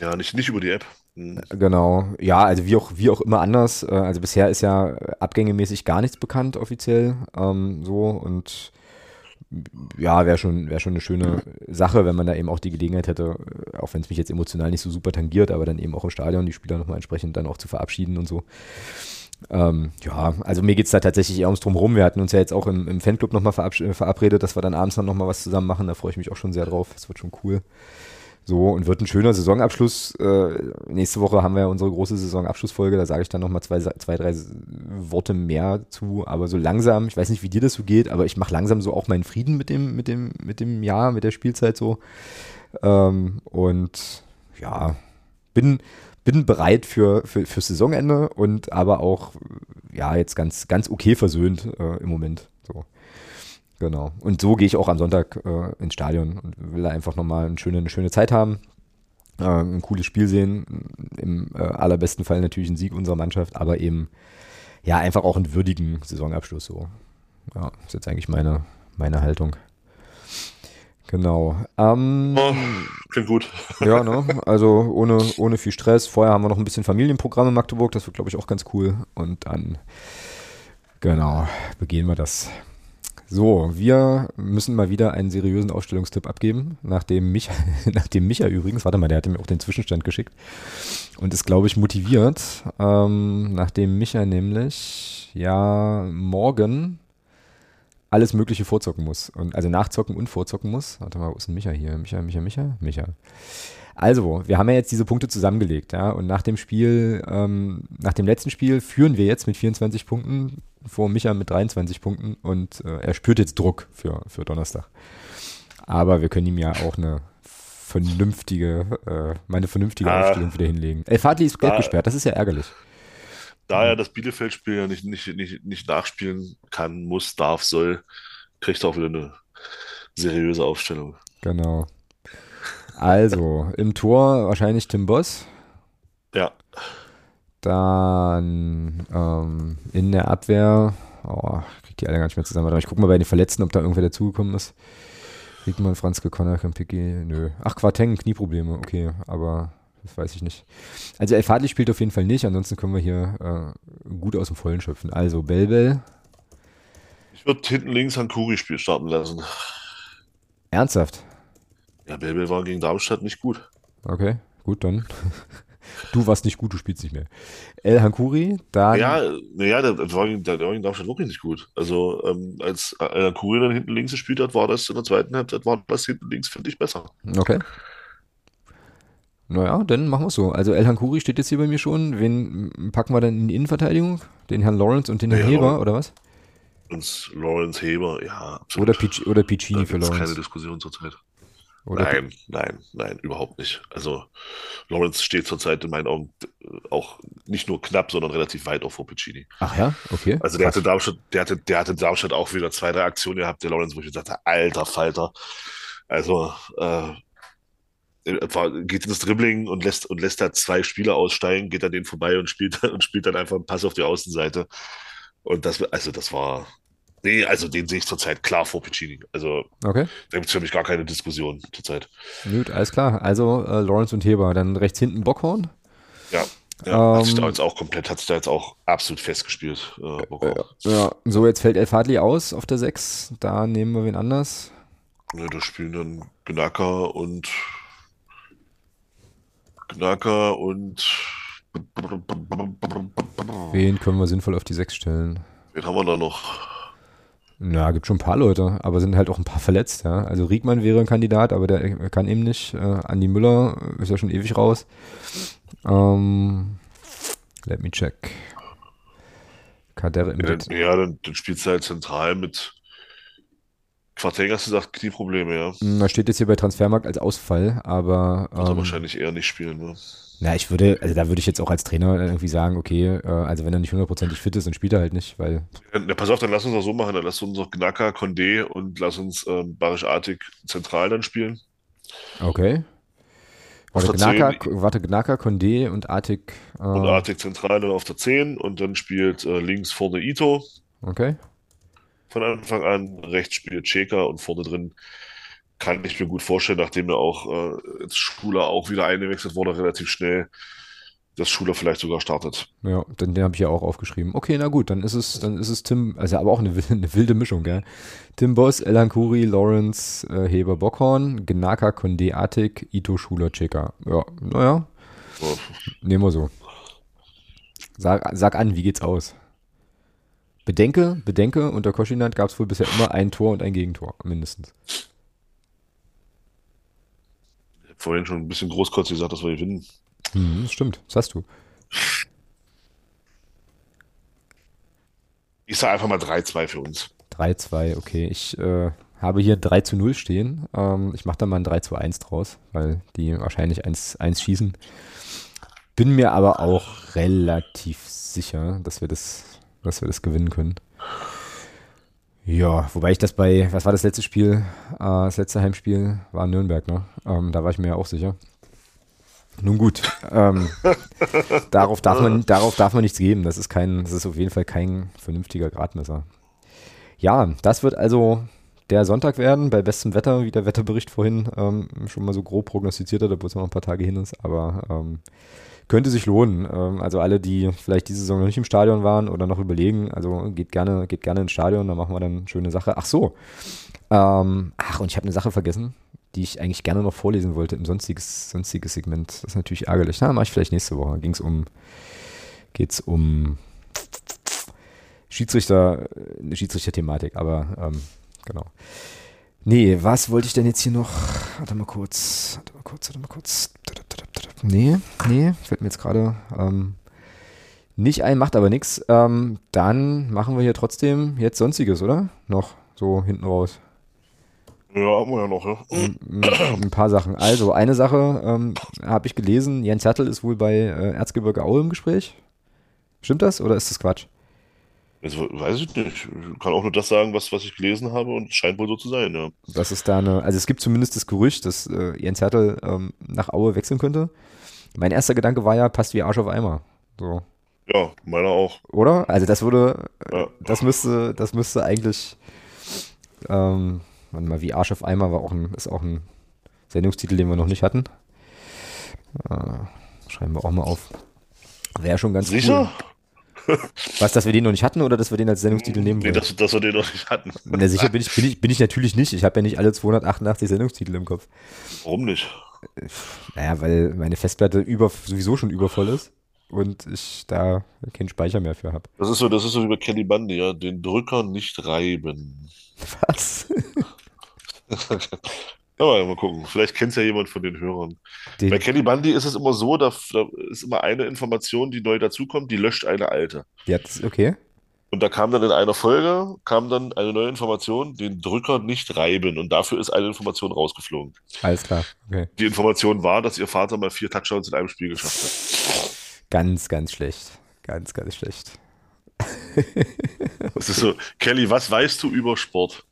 Ja, nicht, nicht über die App. Hm. Genau, ja, also wie auch, wie auch immer anders. Äh, Also bisher ist ja abgängemäßig gar nichts bekannt offiziell. Ähm, so und ja, wäre schon, wäre schon eine schöne Sache, wenn man da eben auch die Gelegenheit hätte, äh, auch wenn es mich jetzt emotional nicht so super tangiert, aber dann eben auch im Stadion die Spieler nochmal entsprechend dann auch zu verabschieden und so. Ähm, ja, also mir geht's da tatsächlich eher ums Drumherum. Wir hatten uns ja jetzt auch im, im Fanclub nochmal verabredet, dass wir dann abends dann nochmal was zusammen machen. Da freue ich mich auch schon sehr drauf. Das wird schon cool. So, und wird ein schöner Saisonabschluss. Äh, nächste Woche haben wir ja unsere große Saisonabschlussfolge. Da sage ich dann nochmal zwei, zwei, drei Worte mehr zu. Aber so langsam, ich weiß nicht, wie dir das so geht, aber ich mache langsam so auch meinen Frieden mit dem, mit dem, mit dem Jahr, mit der Spielzeit so. Ähm, und ja, bin, bin bereit für, für, für Saisonende und aber auch, ja, jetzt ganz, ganz okay versöhnt äh, im Moment. So. Genau. Und so gehe ich auch am Sonntag äh, ins Stadion und will da einfach nochmal eine schöne, eine schöne Zeit haben, äh, ein cooles Spiel sehen. Im äh, allerbesten Fall natürlich ein Sieg unserer Mannschaft, aber eben ja einfach auch einen würdigen Saisonabschluss so. Ja, ist jetzt eigentlich meine, meine Haltung. Genau. Ähm, Oh, klingt gut. ja, ne? Also ohne, ohne viel Stress. Vorher haben wir noch ein bisschen Familienprogramm in Magdeburg, das wird, glaube ich, auch ganz cool. Und dann, genau, begehen wir das So, wir müssen mal wieder einen seriösen Aufstellungstipp abgeben, nachdem Micha, nachdem Micha übrigens, warte mal, der hat mir auch den Zwischenstand geschickt und ist, glaube ich, motiviert, ähm, nachdem Micha nämlich ja morgen alles Mögliche vorzocken muss. Und, also nachzocken und vorzocken muss. Warte mal, wo ist denn Micha hier? Micha, Micha, Micha? Micha. Also, wir haben ja jetzt diese Punkte zusammengelegt, ja, und nach dem Spiel, ähm, nach dem letzten Spiel führen wir jetzt mit 24 Punkten vor Micha mit 23 Punkten und äh, er spürt jetzt Druck für, für Donnerstag. Aber wir können ihm ja auch eine vernünftige, äh, meine vernünftige ah, Aufstellung wieder hinlegen. El Fadli ist gelb gesperrt, das ist ja ärgerlich. Da er das Bielefeld-Spiel ja nicht, nicht, nicht, nicht nachspielen kann, muss, darf, soll, kriegt er auch wieder eine seriöse Aufstellung. Genau. Also, im Tor wahrscheinlich Tim Boss. Ja. Dann ähm, in der Abwehr, oh, krieg die alle gar nicht mehr zusammen. Ich gucke mal bei den Verletzten, ob da irgendwer dazugekommen ist. Riedmann, Franzke, Conner, Kempicki, nö. Ach, Quarteng, Knieprobleme, okay, aber das weiß ich nicht. Also El Fadli spielt auf jeden Fall nicht, ansonsten können wir hier äh, gut aus dem Vollen schöpfen. Also Belbel. Ich würde hinten links ein Kuri-Spiel starten lassen. Ernsthaft? Ja, Belbel war gegen Darmstadt nicht gut. Okay, gut, dann. Du warst nicht gut, du spielst nicht mehr. El Hankuri, dann. Ja, naja, der, der, war gegen, der war gegen Darmstadt wirklich nicht gut. Also, ähm, als El Hankuri dann hinten links gespielt hat, war das in der zweiten Halbzeit, war das hinten links, finde ich, besser. Okay. Naja, dann machen wir es so. Also El Hankuri steht jetzt hier bei mir schon. Wen packen wir dann in die Innenverteidigung? Den Herrn Lawrence und den Herrn ja, Heber, oder was? Und Lawrence Heber, ja. Absolut. Oder, Pic oder Piccini für Lawrence. keine Diskussion zurzeit. Oder nein, nein, nein, überhaupt nicht. Also Lawrence steht zurzeit in meinen Augen auch nicht nur knapp, sondern relativ weit auch vor Piccini. Ach ja, okay. Also der hatte, Darmstadt, der, hatte, der hatte Darmstadt auch wieder zwei, drei Aktionen gehabt, der Lawrence, wo ich gesagt habe, alter Falter. Also äh, geht ins Dribbling und lässt, und lässt da zwei Spieler aussteigen, geht an denen vorbei und spielt, und spielt dann einfach einen Pass auf die Außenseite. Und das, also das war, Nee, also den sehe ich zurzeit klar vor Piccini. Also okay. da gibt es für mich gar keine Diskussion zurzeit. Gut, alles klar. Also äh, Lawrence und Heber. Dann rechts hinten Bockhorn. Ja. Ja, ähm, hat sich da jetzt auch komplett, hat sich da jetzt auch absolut festgespielt. Äh, äh, ja, so jetzt fällt El Fadli aus auf der 6. Da nehmen wir wen anders. Ja, da spielen dann Gnaka und Gnaka und Wen können wir sinnvoll auf die 6 stellen? Wen haben wir da noch? Na, gibt schon ein paar Leute, aber sind halt auch ein paar verletzt, ja. Also Riegmann wäre ein Kandidat, aber der kann eben nicht. Äh, Andi Müller ist ja schon ewig raus. Ähm, let me check. Kader im ja, dann, ja, dann, dann spielst du halt zentral mit Quarteng hast du gesagt, Knieprobleme, ja. Hm, da steht jetzt hier bei Transfermarkt als Ausfall, aber. Er ähm, wahrscheinlich eher nicht spielen, ne? Na, ich würde, also da würde ich jetzt auch als Trainer irgendwie sagen, okay, äh, also wenn er nicht hundertprozentig fit ist, dann spielt er halt nicht, weil. Ja, pass auf, dann lass uns das so machen, dann lass uns noch Gnaka, Condé und lass uns ähm, Barisch Artig zentral dann spielen. Okay. Warte, Gnaka, warte, Gnaka, Condé und Artig. Äh, und Artig zentral dann auf der 10 und dann spielt äh, links vorne Ito. Okay. Von Anfang an, rechts spielt Cheka und vorne drin kann ich mir gut vorstellen, nachdem er auch äh, Schuler auch wieder eingewechselt wurde, relativ schnell, dass Schuler vielleicht sogar startet. Ja, den, den habe ich ja auch aufgeschrieben. Okay, na gut, dann ist es, dann ist es Tim, also aber auch eine, eine wilde Mischung, gell? Tim Boss, Elan Kuri, Lawrence, äh, Heber Bockhorn, Genaka, Konde Atik, Ito Schuler, Cheka. Ja, naja. Ja. Nehmen wir so. Sag, sag an, wie geht's aus? Bedenke, bedenke, unter Koschinat gab es wohl bisher immer ein Tor und ein Gegentor, mindestens. vorhin schon ein bisschen großkotzig gesagt, dass wir gewinnen. Mhm, das stimmt, das hast du. Ich sage einfach mal 3-2 für uns. 3-2, okay. Ich äh, habe hier 3 zu 0 stehen. Ähm, ich mache da mal ein 3 zu 1 draus, weil die wahrscheinlich 1, 1 schießen. Bin mir aber auch relativ sicher, dass wir das, dass wir das gewinnen können. Ja, wobei ich das bei, was war das letzte Spiel? Äh, das letzte Heimspiel war Nürnberg, ne? Ähm, da war ich mir ja auch sicher. Nun gut, ähm, darauf, darf man, darauf darf man nichts geben. Das ist kein, das ist auf jeden Fall kein vernünftiger Gradmesser. Ja, das wird also der Sonntag werden, bei bestem Wetter, wie der Wetterbericht vorhin ähm, schon mal so grob prognostiziert hat, obwohl es noch ein paar Tage hin ist. Aber ähm, könnte sich lohnen. Ähm, also alle, die vielleicht diese Saison noch nicht im Stadion waren oder noch überlegen, also geht gerne, geht gerne ins Stadion, da machen wir dann eine schöne Sache. Ach so. Ähm, ach, und ich habe eine Sache vergessen, die ich eigentlich gerne noch vorlesen wollte im sonstiges, sonstiges Segment. Das ist natürlich ärgerlich. Na, mache ich vielleicht nächste Woche. Ging es um, geht's um Schiedsrichter, eine Schiedsrichter-Thematik, aber ähm, genau. Nee, was wollte ich denn jetzt hier noch? Warte mal kurz, warte mal kurz, warte mal kurz. Nee, nee, fällt mir jetzt gerade ähm, nicht ein, macht aber nichts. Ähm, dann machen wir hier trotzdem jetzt Sonstiges, oder? Noch so hinten raus. Ja, haben wir ja noch, ja. Ein, ein paar Sachen. Also, eine Sache ähm, habe ich gelesen, Jens Hertel ist wohl bei äh, Erzgebirge Aue im Gespräch. Stimmt das oder ist das Quatsch? Jetzt weiß ich nicht. Ich kann auch nur das sagen, was, was ich gelesen habe und scheint wohl so zu sein, ja. Das ist da eine, also es gibt zumindest das Gerücht, dass äh, Jens Hertel ähm, nach Aue wechseln könnte. Mein erster Gedanke war ja, passt wie Arsch auf Eimer. So. Ja, meiner auch. Oder? Also das würde, Ja. das müsste, das müsste eigentlich, ähm, warte mal, wie Arsch auf Eimer war auch ein, ist auch ein Sendungstitel, den wir noch nicht hatten. Äh, schreiben wir auch mal auf. Wäre schon ganz Sicher? cool. Was, dass wir den noch nicht hatten oder dass wir den als Sendungstitel nehmen Nee, wollen? dass, dass wir den noch nicht hatten. Na, sicher bin ich, bin, ich, bin ich natürlich nicht. Ich habe ja nicht alle 288 Sendungstitel im Kopf. Warum nicht? Naja, weil meine Festplatte über, sowieso schon übervoll ist und ich da keinen Speicher mehr für habe. Das ist so, das ist so wie bei Kelly Bundy, ja. Den Drücker nicht reiben. Was? Aber mal gucken. Vielleicht kennt es ja jemand von den Hörern. Den, Bei Kelly Bundy ist es immer so, da, da ist immer eine Information, die neu dazukommt, die löscht eine alte. hat, okay. Und da kam dann in einer Folge, kam dann eine neue Information, den Drücker nicht reiben. Und dafür ist eine Information rausgeflogen. Alles klar. Okay. Die Information war, dass ihr Vater mal vier Touchdowns in einem Spiel geschafft hat. Ganz, ganz schlecht. Ganz, ganz schlecht. Das ist so, Kelly, was weißt du über Sport?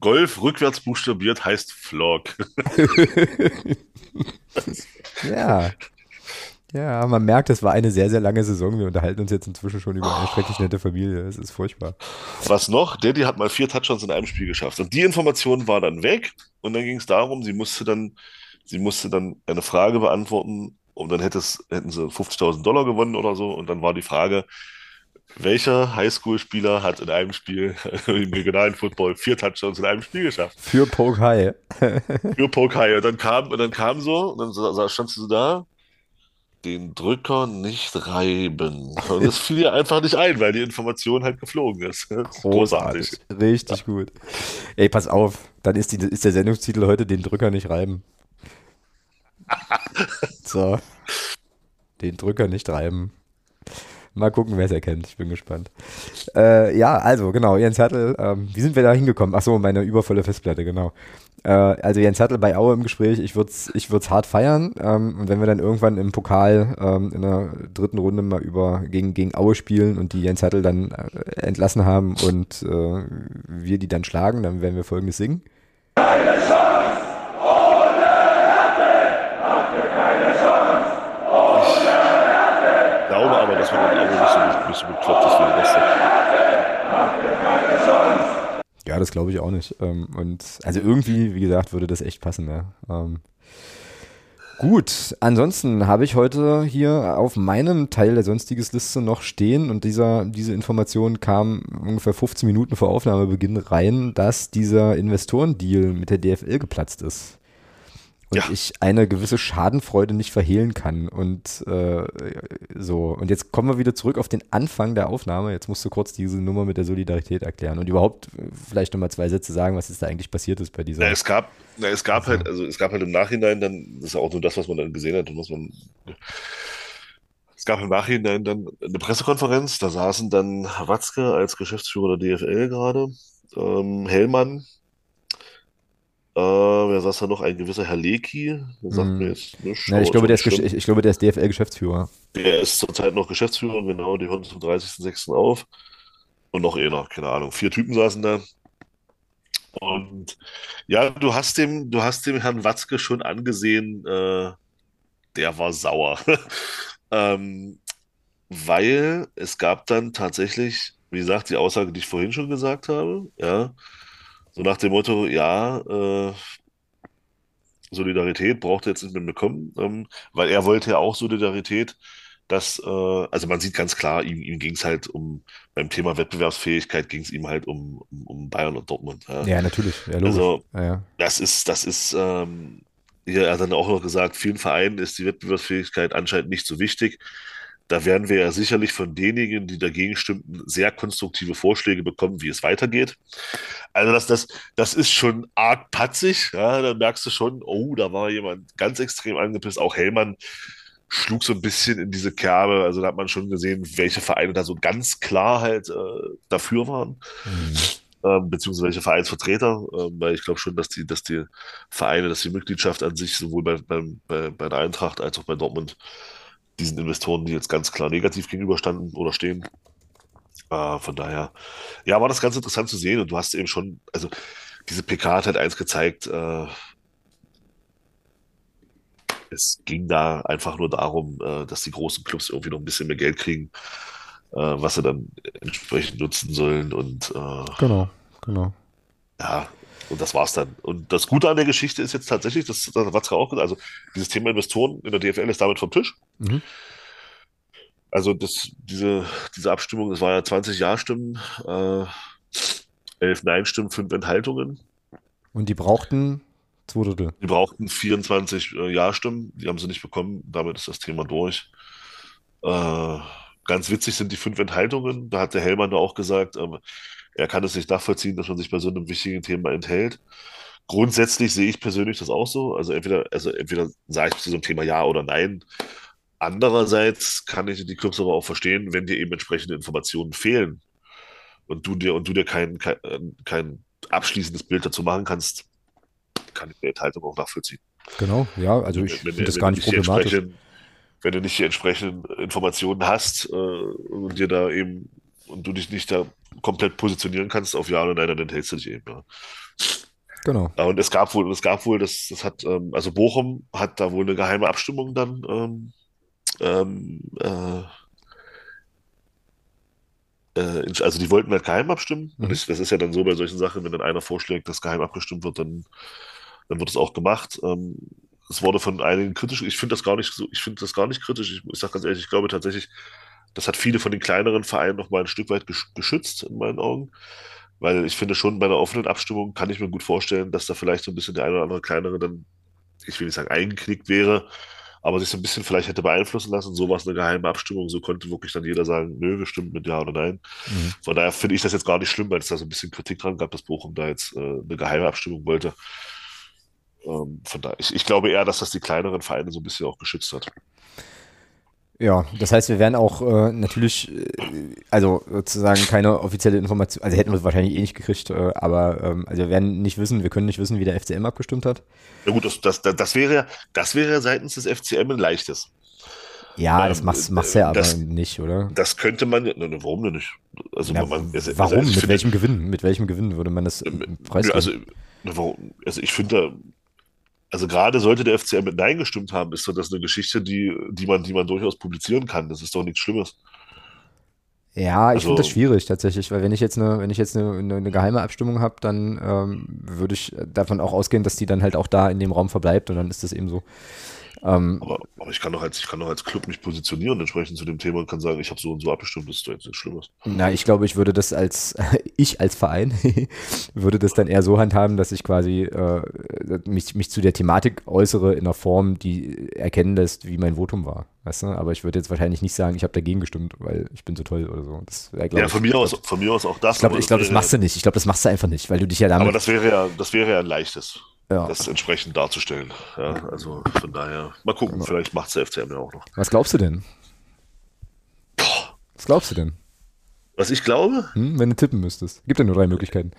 Golf rückwärts buchstabiert heißt Flog. Ja. Ja, man merkt, es war eine sehr, sehr lange Saison. Wir unterhalten uns jetzt inzwischen schon über eine schrecklich nette Familie. Es ist furchtbar. Was noch? Daddy hat mal vier Touchdowns in einem Spiel geschafft. Und die Information war dann weg. Und dann ging es darum, sie musste dann, sie musste dann eine Frage beantworten. Und dann hätte es, hätten sie 50.000 Dollar gewonnen oder so. Und dann war die Frage, welcher Highschool-Spieler hat in einem Spiel im regionalen Football vier Touchdowns in einem Spiel geschafft? Für Poke High. Für Pokai. Und dann kam, und dann kam so, und dann sa- standst du so da, den Drücker nicht reiben. Und das fiel dir einfach nicht ein, weil die Information halt geflogen ist. Großartig. Richtig gut. Ey, pass auf. Dann ist, die, ist der Sendungstitel heute den Drücker nicht reiben. So. Den Drücker nicht reiben. Mal gucken, wer es erkennt. Ich bin gespannt. Äh, ja, also genau, Jens Hertel, ähm, wie sind wir da hingekommen? Achso, meine übervolle Festplatte, genau. Äh, also Jens Hertel bei Aue im Gespräch, ich würde es ich würd's hart feiern. Ähm, und wenn wir dann irgendwann im Pokal ähm, in der dritten Runde mal über gegen, gegen Aue spielen und die Jens Hertel dann äh, entlassen haben und äh, wir die dann schlagen, dann werden wir folgendes singen. Ich glaube aber, dass man in Auge nicht so, bekloppt ist wie Rest. Ja, das glaube ich auch nicht. Ähm, und also irgendwie, wie gesagt, würde das echt passen. Ja. Ähm, gut, ansonsten habe ich heute hier auf meinem Teil der sonstiges Liste noch stehen und dieser, diese Information kam ungefähr 15 Minuten vor Aufnahmebeginn rein, dass dieser Investorendeal mit der DFL geplatzt ist. Und Ja. ich eine gewisse Schadenfreude nicht verhehlen kann. Und äh, so, und jetzt kommen wir wieder zurück auf den Anfang der Aufnahme. Jetzt musst du kurz diese Nummer mit der Solidarität erklären und überhaupt äh, vielleicht nochmal zwei Sätze sagen, was ist da eigentlich passiert ist bei dieser. Na, es gab, na, es gab halt, also es gab halt im Nachhinein dann, das ist auch nur das, was man dann gesehen hat und was man. Es gab im Nachhinein dann eine Pressekonferenz, da saßen dann Watzke als Geschäftsführer der DFL gerade, ähm, Hellmann, äh, wer saß da noch? Ein gewisser Herr Leki, der sagt Hm. mir jetzt nichts. Ja, ich, glaube, der ist schlimm. ich glaube, der ist DFL-Geschäftsführer. Der ist zurzeit noch Geschäftsführer, genau, die hören zum 30.06. auf. Und noch einer, keine Ahnung. Vier Typen saßen da. Und ja, du hast dem, du hast dem Herrn Watzke schon angesehen, äh, der war sauer. Ähm, weil es gab dann tatsächlich, wie gesagt, die Aussage, die ich vorhin schon gesagt habe, ja, so nach dem Motto, ja, äh, Solidarität braucht er jetzt nicht mehr bekommen, ähm, weil er wollte ja auch Solidarität, dass, äh, also man sieht ganz klar, ihm, ihm ging es halt um, beim Thema Wettbewerbsfähigkeit ging es ihm halt um, um, um Bayern und Dortmund. Ja, Ja, natürlich. Ja. Also, ja, ja. das ist, das ist, ähm, ja, er hat dann auch noch gesagt, vielen Vereinen ist die Wettbewerbsfähigkeit anscheinend nicht so wichtig. Da werden wir ja sicherlich von denjenigen, die dagegen stimmten, sehr konstruktive Vorschläge bekommen, wie es weitergeht. Also das, das, das ist schon arg patzig. Ja, da merkst du schon, oh, da war jemand ganz extrem angepisst. Auch Hellmann schlug so ein bisschen in diese Kerbe. Also da hat man schon gesehen, welche Vereine da so ganz klar halt äh, dafür waren. Mhm. Ähm, beziehungsweise welche Vereinsvertreter, ähm, weil ich glaube schon, dass die, dass die Vereine, dass die Mitgliedschaft an sich sowohl bei, beim- bei, bei der Eintracht als auch bei Dortmund diesen Investoren, die jetzt ganz klar negativ gegenüberstanden oder stehen. Äh, von daher, ja, war das ganz interessant zu sehen und du hast eben schon, also diese PK hat halt eins gezeigt, äh, es ging da einfach nur darum, äh, dass die großen Clubs irgendwie noch ein bisschen mehr Geld kriegen, äh, was sie dann entsprechend nutzen sollen und äh, Genau, genau. ja, und das war's dann. Und das Gute an der Geschichte ist jetzt tatsächlich, das, das hat Watzke auch gesagt, also dieses Thema Investoren in der DFL ist damit vom Tisch. Mhm. Also das, diese, diese Abstimmung, das war ja 20 Ja-Stimmen, äh, 11 Nein-Stimmen, 5 Enthaltungen. Und die brauchten zwei Drittel. Die brauchten 24 äh, Ja-Stimmen, die haben sie nicht bekommen, damit ist das Thema durch. Äh, ganz witzig sind die fünf Enthaltungen. Da hat der Hellmann da auch gesagt, ähm, er kann es nicht nachvollziehen, dass man sich bei so einem wichtigen Thema enthält. Grundsätzlich sehe ich persönlich das auch so. Also entweder, also entweder sage ich zu so einem Thema Ja oder Nein. Andererseits kann ich die Clubs aber auch verstehen, wenn dir eben entsprechende Informationen fehlen und du dir und du dir kein, kein, kein abschließendes Bild dazu machen kannst, kann ich die Enthaltung auch nachvollziehen. Genau, ja, also ich finde das gar nicht problematisch. wenn du nicht die entsprechenden Informationen hast äh, und dir da eben und du dich nicht da komplett positionieren kannst auf Ja oder Nein, dann enthältst du dich eben. Ja. Genau. Und es gab wohl, es gab wohl, das, das hat, ähm, also Bochum hat da wohl eine geheime Abstimmung dann ähm, ähm, äh, äh, also die wollten halt geheim abstimmen. Mhm. das, das ist ja dann so bei solchen Sachen, wenn dann einer vorschlägt, dass geheim abgestimmt wird, dann, dann wird es auch gemacht. Ähm, es wurde von einigen kritisch, ich finde das gar nicht so, ich finde das gar nicht kritisch. Ich, ich sage ganz ehrlich, ich glaube tatsächlich, das hat viele von den kleineren Vereinen noch mal ein Stück weit gesch- geschützt, in meinen Augen. Weil ich finde schon, bei einer offenen Abstimmung kann ich mir gut vorstellen, dass da vielleicht so ein bisschen der eine oder andere kleinere dann, ich will nicht sagen eingeknickt wäre, aber sich so ein bisschen vielleicht hätte beeinflussen lassen. So war es eine geheime Abstimmung, so konnte wirklich dann jeder sagen, nö, wir stimmen mit Ja oder Nein. Mhm. Von daher finde ich das jetzt gar nicht schlimm, weil es da so ein bisschen Kritik dran gab, dass Bochum da jetzt äh, eine geheime Abstimmung wollte. Ähm, von daher, ich, ich glaube eher, dass das die kleineren Vereine so ein bisschen auch geschützt hat. Ja, das heißt, wir werden auch äh, natürlich, äh, also sozusagen keine offizielle Information, also hätten wir es wahrscheinlich eh nicht gekriegt, äh, aber ähm, also wir werden nicht wissen, wir können nicht wissen, wie der FCM abgestimmt hat. Na gut, das, das, das, wäre ja, das wäre ja seitens des FCM ein leichtes. Ja, Ähm, das machst, äh, machst du ja aber das- nicht, oder? Das könnte man, ja- na, na, warum denn nicht? Also, Ja, man, also, warum? also ich Mit welchem Gewinn? Mit welchem Gewinn würde man das Ähm, äh, preisgeben? Also, na, warum, also ich finde, also gerade sollte der FCM mit Nein gestimmt haben, ist doch das eine Geschichte, die, die man, die man durchaus publizieren kann. Das ist doch nichts Schlimmes. Ja, ich Also- finde das schwierig tatsächlich, weil wenn ich jetzt eine, wenn ich jetzt eine, eine, eine geheime Abstimmung habe, dann ähm, würde ich davon auch ausgehen, dass die dann halt auch da in dem Raum verbleibt und dann ist das eben so. Ähm, Aber, aber ich kann doch als, ich kann doch als Club mich positionieren entsprechend zu dem Thema und kann sagen, ich habe so und so abgestimmt, das ist doch jetzt nichts Schlimmes. na, ich glaube, ich würde das als, ich als Verein, würde das dann eher so handhaben, dass ich quasi äh, mich, mich zu der Thematik äußere in einer Form, die erkennen lässt, wie mein Votum war. Weißt du? Aber ich würde jetzt wahrscheinlich nicht sagen, ich habe dagegen gestimmt, weil ich bin so toll oder so. Das wär, Ja, ich, von mir aus, von mir aus auch das. Ich glaube, ich glaub, das wäre- machst du nicht. Ich glaube, das machst du einfach nicht, weil du dich ja damit. Aber das wäre ja, das wäre ja ein leichtes, ja. das entsprechend darzustellen. Ja, also von daher, mal gucken, Genau. vielleicht macht es der FCM ja auch noch. Was glaubst du denn? Boah, Was glaubst du denn? was ich glaube, Hm, wenn du tippen müsstest. Gibt ja nur drei Möglichkeiten.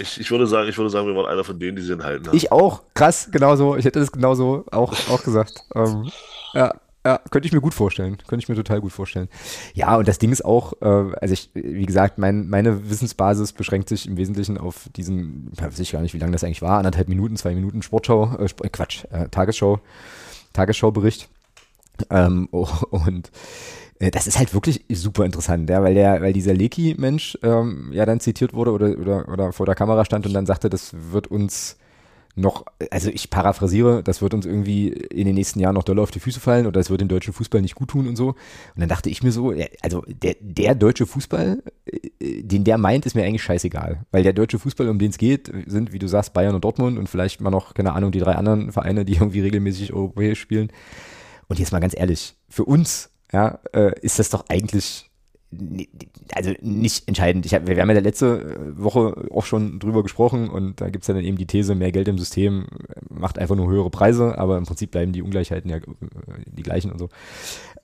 ich, ich würde sagen, ich würde sagen, wir waren einer von denen, die sie enthalten haben. Ich auch. Krass, genauso. Ich hätte das genauso auch, auch gesagt. Ähm, ja, ja, könnte ich mir gut vorstellen. Könnte ich mir total gut vorstellen. Ja, und das Ding ist auch, äh, also ich, wie gesagt, mein, meine Wissensbasis beschränkt sich im Wesentlichen auf diesen, weiß ich gar nicht, wie lange das eigentlich war, anderthalb Minuten, zwei Minuten Sportschau, äh, Sp- Quatsch, äh, Tagesschau, Tagesschaubericht. Ähm, oh, und äh, das ist halt wirklich super interessant, ja, weil der, weil dieser Leki-Mensch ähm, ja dann zitiert wurde oder, oder, oder vor der Kamera stand und dann sagte, das wird uns noch, also ich paraphrasiere, das wird uns irgendwie in den nächsten Jahren noch doll auf die Füße fallen oder es wird dem deutschen Fußball nicht gut tun und so. Und dann dachte ich mir so, also der, der deutsche Fußball, äh, den der meint, ist mir eigentlich scheißegal. Weil der deutsche Fußball, um den es geht, sind, wie du sagst, Bayern und Dortmund und vielleicht mal noch, keine Ahnung, die drei anderen Vereine, die irgendwie regelmäßig europäisch spielen. Und jetzt mal ganz ehrlich, für uns, ja, äh, ist das doch eigentlich also nicht entscheidend. Ich hab, wir haben ja letzte äh, Woche auch schon drüber gesprochen und da gibt es ja dann eben die These, mehr Geld im System macht einfach nur höhere Preise, aber im Prinzip bleiben die Ungleichheiten ja äh, die gleichen und so.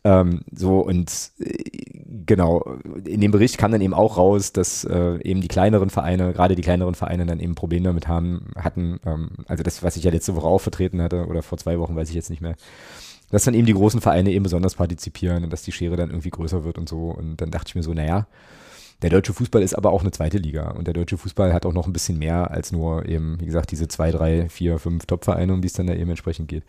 Ähm, so und äh, genau, in dem Bericht kam dann eben auch raus, dass äh, eben die kleineren Vereine, gerade die kleineren Vereine dann eben Probleme damit haben, hatten, ähm, also das, was ich ja letzte Woche auch vertreten hatte oder vor zwei Wochen, weiß ich jetzt nicht mehr, dass dann eben die großen Vereine eben besonders partizipieren und dass die Schere dann irgendwie größer wird und so. Und dann dachte ich mir so, naja, der deutsche Fußball ist aber auch eine zweite Liga und der deutsche Fußball hat auch noch ein bisschen mehr als nur eben, wie gesagt, diese zwei, drei, vier, fünf Top-Vereine, um die es dann da eben entsprechend geht.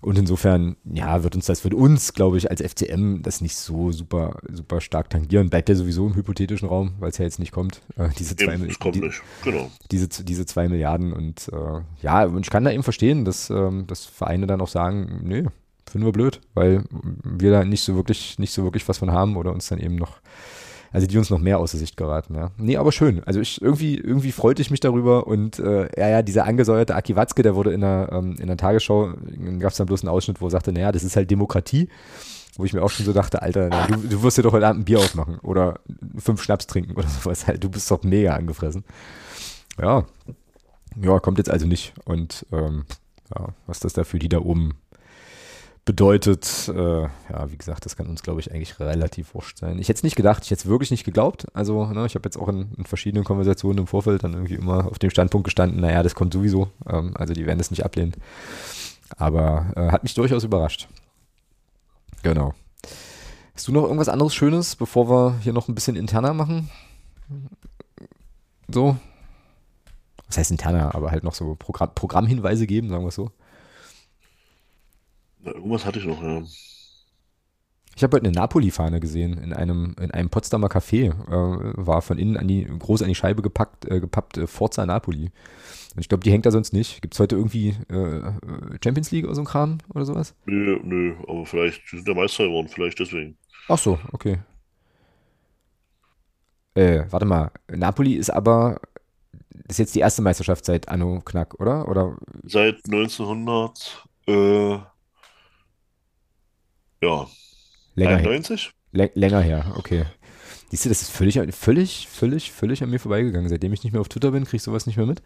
Und insofern, ja, wird uns das, wird uns, glaube ich, als FCM das nicht so super, super stark tangieren. Bleibt ja sowieso im hypothetischen Raum, weil es ja jetzt nicht kommt. Äh, diese, zwei, eben, kommt die, nicht. Genau. diese, diese zwei Milliarden. Und äh, ja, und ich kann da eben verstehen, dass, ähm, dass Vereine dann auch sagen, nö, finden wir blöd, weil wir da nicht so wirklich, nicht so wirklich was von haben oder uns dann eben noch, also die uns noch mehr außer Sicht geraten, ja. Nee, aber schön. Also ich irgendwie, irgendwie freute ich mich darüber und äh, ja, ja, dieser angesäuerte Aki Watzke, der wurde in der, ähm, in der Tagesschau, gab es dann bloß einen Ausschnitt, wo er sagte, naja, das ist halt Demokratie. Wo ich mir auch schon so dachte, Alter, na, du, du wirst dir doch heute Abend ein Bier aufmachen oder fünf Schnaps trinken oder sowas. Halt, du bist doch mega angefressen. Ja. Ja, kommt jetzt also nicht. Und ähm, ja, was das da für die da oben bedeutet, äh, ja, wie gesagt, das kann uns, glaube ich, eigentlich relativ wurscht sein. Ich hätte es nicht gedacht, ich hätte es wirklich nicht geglaubt. Also, ne, ich habe jetzt auch in, in, verschiedenen Konversationen im Vorfeld dann irgendwie immer auf dem Standpunkt gestanden, naja, das kommt sowieso. Ähm, also, die werden das nicht ablehnen. Aber äh, hat mich durchaus überrascht. Genau. Hast du noch irgendwas anderes Schönes, bevor wir hier noch ein bisschen interner machen? So? Was heißt interner, aber halt noch so Programm, Programmhinweise geben, sagen wir es so. Na, irgendwas hatte ich noch, ja. Ich habe heute eine Napoli-Fahne gesehen in einem, in einem Potsdamer Café. Äh, war von innen an die, groß an die Scheibe gepackt, äh, gepappt äh, Forza Napoli. Und ich glaube, die hängt da sonst nicht. Gibt es heute irgendwie äh, Champions League oder so ein Kram oder sowas? Nö, nö, aber vielleicht sind der Meister geworden, vielleicht deswegen. Ach so, okay. Äh, warte mal, Napoli ist aber, das ist jetzt die erste Meisterschaft seit Anno Knack, oder? oder? Seit 1900, äh, ja. Länger 91? Her. länger her, okay. Siehst du, das ist völlig, völlig, völlig, völlig an mir vorbeigegangen. Seitdem ich nicht mehr auf Twitter bin, kriege ich sowas nicht mehr mit.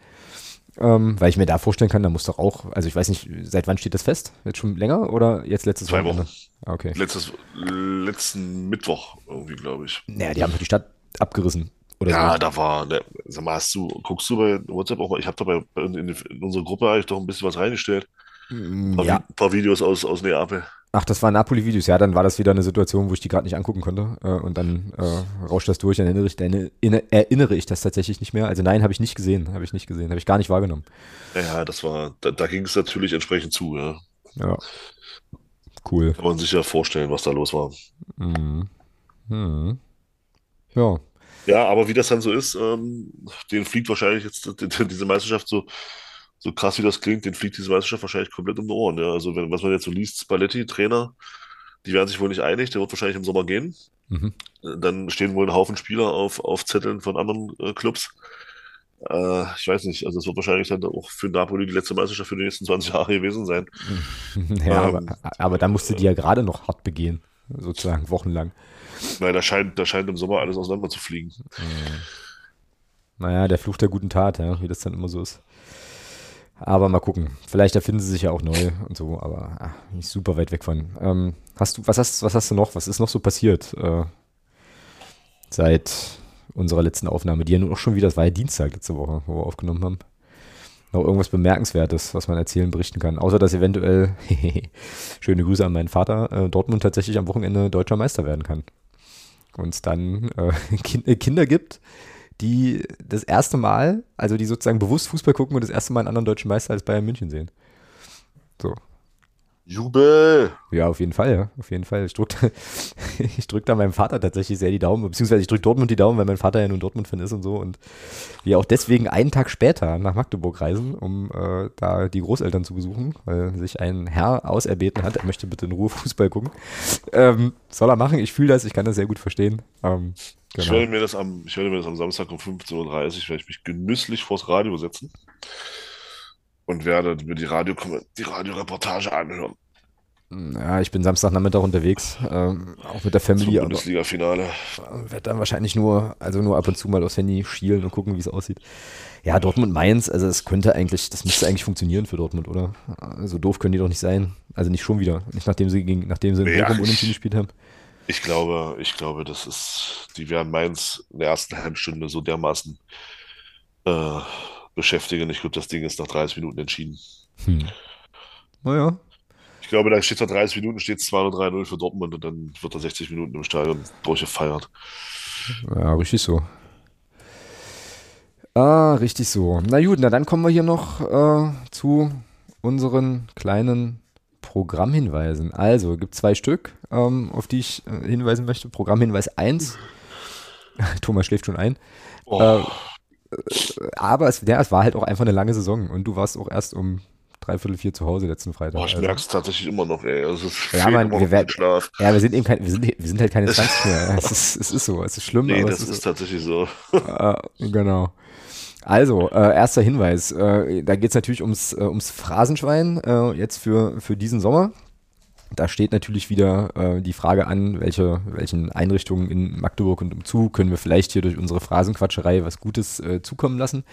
Ähm, weil ich mir da vorstellen kann, da muss doch auch, also ich weiß nicht, seit wann steht das fest? Jetzt schon länger oder jetzt letztes Zwei Wochen. Ah, okay. Letztes, letzten Mittwoch irgendwie, glaube ich. Naja, die haben die Stadt abgerissen. Oder ja, so. da war, ne, sag mal, hast du, guckst du bei WhatsApp auch mal, ich habe da bei, in, in, unsere Gruppe eigentlich doch ein bisschen was reingestellt. Mm, Ein paar, ja. Vi- paar Videos aus, aus Neapel. Ach, das waren Napoli-Videos. Ja, dann war das wieder eine Situation, wo ich die gerade nicht angucken konnte. Äh, und dann äh, rauscht das durch. Dann erinnere ich, dann erinnere, ich das tatsächlich nicht mehr. Also nein, habe ich nicht gesehen. Habe ich nicht gesehen. Habe ich gar nicht wahrgenommen. Ja, das war, da, da ging es natürlich entsprechend zu, ja. Ja. Cool. Kann man sich ja vorstellen, was da los war. Mhm. Mhm. Ja. Ja, aber wie das dann so ist, ähm, den fliegt wahrscheinlich jetzt die- die- diese Meisterschaft so, so krass wie das klingt, den fliegt diese Meisterschaft wahrscheinlich komplett um die Ohren. Ja. Also wenn, was man jetzt so liest, Spalletti, Trainer, die werden sich wohl nicht einig, der wird wahrscheinlich im Sommer gehen. Mhm. Äh, Dann stehen wohl ein Haufen Spieler auf, auf Zetteln von anderen äh, Clubs. Äh, ich weiß nicht, also es wird wahrscheinlich dann auch für Napoli die letzte Meisterschaft für die nächsten 20 Jahre gewesen sein. ja, Ähm. aber, aber dann musste die ja gerade noch hart begehen. Sozusagen wochenlang. Weil da scheint, da scheint im Sommer alles auseinander zu fliegen. Naja, der Fluch der guten Tat, ja, wie das dann immer so ist. Aber mal gucken. Vielleicht erfinden sie sich ja auch neu und so, aber ah, nicht super weit weg von. Ähm, hast du, was hast, was hast du noch? Was ist noch so passiert äh, seit unserer letzten Aufnahme? Die ja nun auch schon wieder, das war ja Dienstag letzte Woche, wo wir aufgenommen haben. Noch irgendwas Bemerkenswertes, was man erzählen, berichten kann. Außer, dass eventuell, schöne Grüße an meinen Vater, äh, Dortmund tatsächlich am Wochenende deutscher Meister werden kann. Und es dann äh, kind, äh, Kinder gibt, die das erste Mal, also die sozusagen bewusst Fußball gucken und das erste Mal einen anderen deutschen Meister als Bayern München sehen. So. Jubel! Ja, auf jeden Fall, ja. Auf jeden Fall. Ich drücke drück da meinem Vater tatsächlich sehr die Daumen, beziehungsweise ich drücke Dortmund die Daumen, weil mein Vater ja nun Dortmund-Fan ist und so. Und wir auch deswegen einen Tag später nach Magdeburg reisen, um äh, da die Großeltern zu besuchen, weil sich ein Herr auserbeten hat, er möchte bitte in Ruhe Fußball gucken. Ähm, soll er machen, ich fühle das, ich kann das sehr gut verstehen. Ähm, genau. ich, werde mir das am, ich werde mir das am Samstag um 15.30 Uhr, werde ich mich genüsslich vors Radio setzen und werde mir die, Radio, die Radioreportage anhören. Ja, ich bin Samstagnachmittag unterwegs, ähm, auch mit der Family. Bundesliga-Finale. Werde dann wahrscheinlich nur, also nur ab und zu mal aufs Handy schielen und gucken, wie es aussieht. Ja, Dortmund-Mainz, also es könnte eigentlich, das müsste eigentlich funktionieren für Dortmund, oder? So doof können die doch nicht sein. Also nicht schon wieder. Nicht nachdem sie gegen, nachdem sie in ja, Bochum unentschieden gespielt haben. Ich glaube, ich glaube, das ist, die werden Mainz in der ersten halben Stunde so dermaßen äh, beschäftigen. Ich glaube, das Ding ist nach 30 Minuten entschieden. Hm. Naja, ich glaube, da steht nach 30 Minuten steht 2-3-0 für Dortmund und dann wird er 60 Minuten im Stadion durchgefeiert. Ja, richtig so. Ah, richtig so. Na gut, na dann kommen wir hier noch äh, zu unseren kleinen Programmhinweisen. Also, gibt zwei Stück, ähm, auf die ich äh, hinweisen möchte. Programmhinweis 1. Thomas schläft schon ein. Oh. Äh, aber es, ja, es war halt auch einfach eine lange Saison und du warst auch erst um dreiviertel vier zu Hause letzten Freitag. Boah, ich also. merke es tatsächlich immer noch, ey. Also es ja, man, wir, werden, Schlaf. ja, wir sind eben kein, wir sind, wir sind halt keine 20 mehr. Es ist, es ist so, es ist schlimm. Nee, das ist, ist tatsächlich so. Äh, genau. Also, äh, erster Hinweis. Äh, da geht es natürlich ums, äh, ums Phrasenschwein äh, jetzt für, für diesen Sommer. Da steht natürlich wieder äh, die Frage an, welche, welchen Einrichtungen in Magdeburg und umzu können wir vielleicht hier durch unsere Phrasenquatscherei was Gutes äh, zukommen lassen.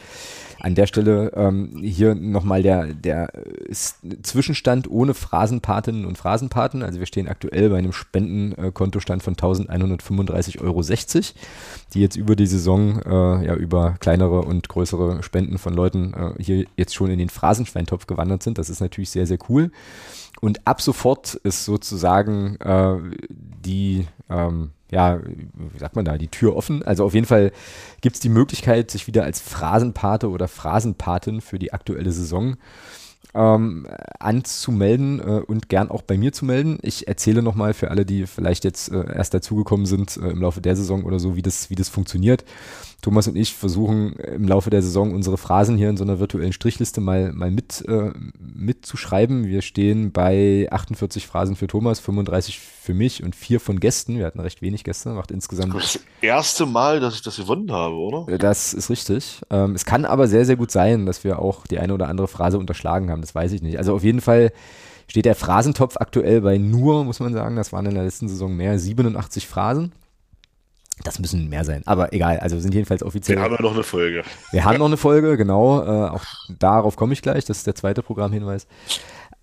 An der Stelle ähm, hier nochmal der, der Zwischenstand ohne Phrasenpatinnen und Phrasenpaten. Also wir stehen aktuell bei einem Spendenkontostand von 1135,60 Euro, die jetzt über die Saison, äh, ja über kleinere und größere Spenden von Leuten äh, hier jetzt schon in den Phrasenschweintopf gewandert sind. Das ist natürlich sehr, sehr cool. Und ab sofort ist sozusagen äh, die, ähm, ja, wie sagt man da, die Tür offen. Also auf jeden Fall gibt es die Möglichkeit, sich wieder als Phrasenpate oder Phrasenpatin für die aktuelle Saison ähm, anzumelden äh, und gern auch bei mir zu melden. Ich erzähle nochmal für alle, die vielleicht jetzt äh, erst dazugekommen sind äh, im Laufe der Saison oder so, wie das, wie das funktioniert. Thomas und ich versuchen im Laufe der Saison unsere Phrasen hier in so einer virtuellen Strichliste mal, mal mit, äh, mitzuschreiben. Wir stehen bei 48 Phrasen für Thomas, 35 für mich und vier von Gästen. Wir hatten recht wenig Gäste, macht insgesamt. Das, das erste Mal, dass ich das gewonnen habe, oder? Das ist richtig. Ähm, es kann aber sehr, sehr gut sein, dass wir auch die eine oder andere Phrase unterschlagen haben. Das weiß ich nicht. Also auf jeden Fall steht der Phrasentopf aktuell bei nur, muss man sagen, das waren in der letzten Saison mehr, 87 Phrasen. Das müssen mehr sein, aber egal. Also sind jedenfalls offiziell. Wir haben ja noch eine Folge. Wir haben noch eine Folge, genau. Äh, auch darauf komme ich gleich. Das ist der zweite Programmhinweis.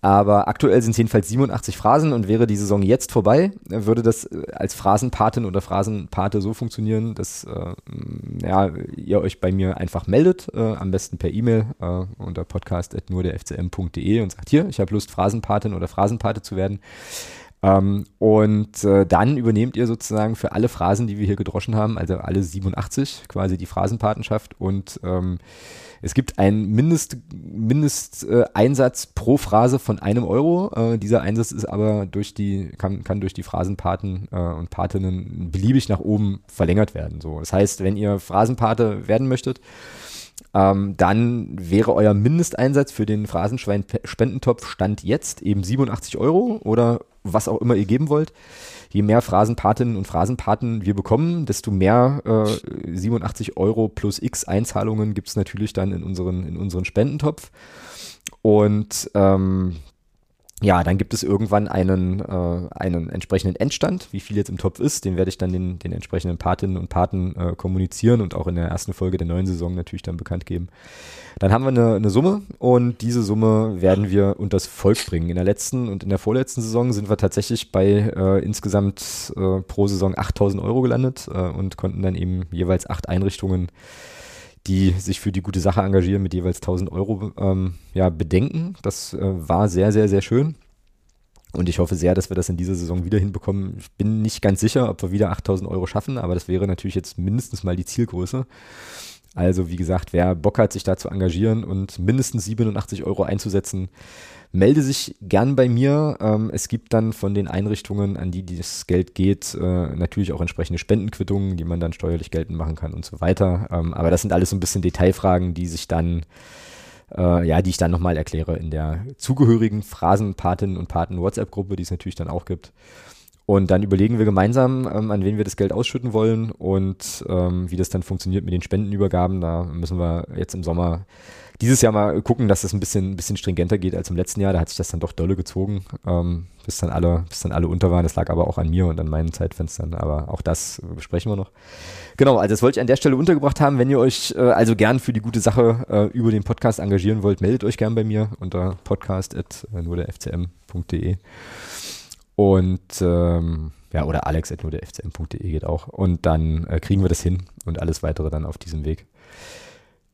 Aber aktuell sind es jedenfalls 87 Phrasen und wäre die Saison jetzt vorbei, würde das äh, als Phrasenpatin oder Phrasenpate so funktionieren, dass äh, ja, ihr euch bei mir einfach meldet, äh, am besten per E-Mail äh, unter podcast.nurderfcm.de und sagt, hier, ich habe Lust, Phrasenpatin oder Phrasenpate zu werden. Ähm, und äh, dann übernehmt ihr sozusagen für alle Phrasen, die wir hier gedroschen haben, also alle 87 quasi die Phrasenpatenschaft und ähm, es gibt einen Mindest, Mindesteinsatz pro Phrase von einem Euro. Äh, dieser Einsatz ist aber durch die, kann, kann durch die Phrasenpaten äh, und Patinnen beliebig nach oben verlängert werden. So. Das heißt, wenn ihr Phrasenpate werden möchtet, ähm, dann wäre euer Mindesteinsatz für den Phrasenschwein-Spendentopf Stand jetzt eben 87 Euro oder was auch immer ihr geben wollt. Je mehr Phrasenpatinnen und Phrasenpaten wir bekommen, desto mehr äh, 87 Euro plus x Einzahlungen gibt es natürlich dann in unseren, in unseren Spendentopf. Und ähm, ja, dann gibt es irgendwann einen, äh, einen entsprechenden Endstand, wie viel jetzt im Topf ist. Den werde ich dann den, den entsprechenden Patinnen und Paten äh, kommunizieren und auch in der ersten Folge der neuen Saison natürlich dann bekannt geben. Dann haben wir eine, eine Summe und diese Summe werden wir unters Volk bringen. In der letzten und in der vorletzten Saison sind wir tatsächlich bei äh, insgesamt äh, pro Saison 8000 Euro gelandet äh, und konnten dann eben jeweils acht Einrichtungen die sich für die gute Sache engagieren, mit jeweils 1000 Euro ähm, ja, bedenken. Das äh, war sehr, sehr, sehr schön. Und ich hoffe sehr, dass wir das in dieser Saison wieder hinbekommen. Ich bin nicht ganz sicher, ob wir wieder 8000 Euro schaffen, aber das wäre natürlich jetzt mindestens mal die Zielgröße. Also wie gesagt, wer Bock hat, sich da zu engagieren und mindestens 87 Euro einzusetzen, melde sich gern bei mir. Ähm, es gibt dann von den Einrichtungen, an die das Geld geht, äh, natürlich auch entsprechende Spendenquittungen, die man dann steuerlich geltend machen kann und so weiter. Ähm, aber das sind alles so ein bisschen Detailfragen, die sich dann äh, ja, die ich dann nochmal erkläre in der zugehörigen Phrasenpatinnen und Paten WhatsApp-Gruppe, die es natürlich dann auch gibt. Und dann überlegen wir gemeinsam, ähm, an wen wir das Geld ausschütten wollen und ähm, wie das dann funktioniert mit den Spendenübergaben. Da müssen wir jetzt im Sommer dieses Jahr mal gucken, dass das ein bisschen, ein bisschen stringenter geht als im letzten Jahr. Da hat sich das dann doch dolle gezogen, ähm, bis, dann alle, bis dann alle unter waren. Das lag aber auch an mir und an meinen Zeitfenstern. Aber auch das besprechen wir noch. Genau, also das wollte ich an der Stelle untergebracht haben. Wenn ihr euch äh, also gern für die gute Sache äh, über den Podcast engagieren wollt, meldet euch gern bei mir unter podcast.nurderfcm.de. Und ähm, ja, oder alex.nurderfcm.de geht auch. Und dann äh, kriegen wir das hin und alles weitere dann auf diesem Weg.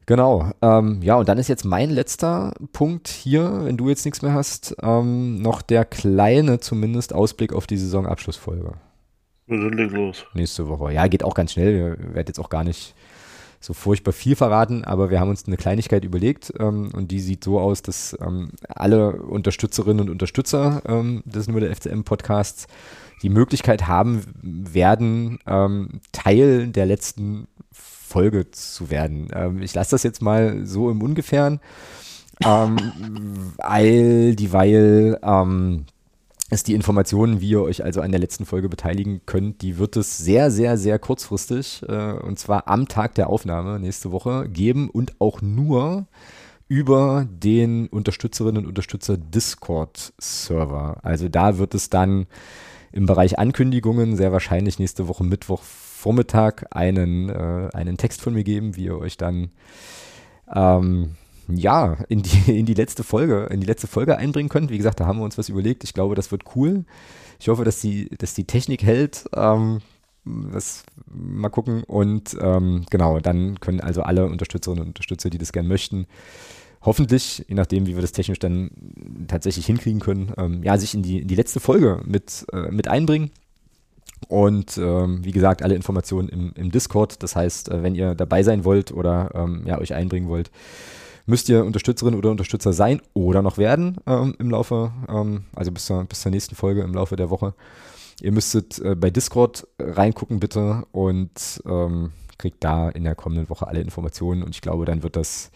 Genau. Ähm, ja, und dann ist jetzt mein letzter Punkt hier, wenn du jetzt nichts mehr hast, ähm, noch der kleine zumindest Ausblick auf die Saisonabschlussfolge. Leg los. Nächste Woche. Ja, geht auch ganz schnell. Wir werden jetzt auch gar nicht so furchtbar viel verraten, aber wir haben uns eine Kleinigkeit überlegt ähm, und die sieht so aus, dass ähm, alle Unterstützerinnen und Unterstützer ähm, des Nur der FCM Podcasts die Möglichkeit haben werden, ähm, Teil der letzten Folge zu werden. Ähm, ich lasse das jetzt mal so im Ungefähren, ähm, weil dieweil es die Informationen, wie ihr euch also an der letzten Folge beteiligen könnt, die wird es sehr, sehr, sehr kurzfristig, äh, und zwar am Tag der Aufnahme nächste Woche geben und auch nur über den Unterstützerinnen und Unterstützer Discord-Server. Also da wird es dann im Bereich Ankündigungen sehr wahrscheinlich nächste Woche Mittwoch Vormittag einen, äh, einen Text von mir geben, wie ihr euch dann ähm, ja, in die, in die letzte Folge, in die letzte Folge einbringen könnt. Wie gesagt, da haben wir uns was überlegt. Ich glaube, das wird cool. Ich hoffe, dass die, dass die Technik hält. Ähm, das mal gucken. Und ähm, genau, dann können also alle Unterstützerinnen und Unterstützer, die das gerne möchten, hoffentlich, je nachdem, wie wir das technisch dann tatsächlich hinkriegen können, ähm, ja, sich in die, in die letzte Folge mit, äh, mit einbringen. Und ähm, wie gesagt, alle Informationen im, im Discord. Das heißt, äh, wenn ihr dabei sein wollt oder ähm, ja, euch einbringen wollt, müsst ihr Unterstützerin oder Unterstützer sein oder noch werden ähm, im Laufe, ähm, also bis zur, bis zur nächsten Folge im Laufe der Woche. Ihr müsstet äh, bei Discord reingucken bitte und ähm, kriegt da in der kommenden Woche alle Informationen und ich glaube, dann wird das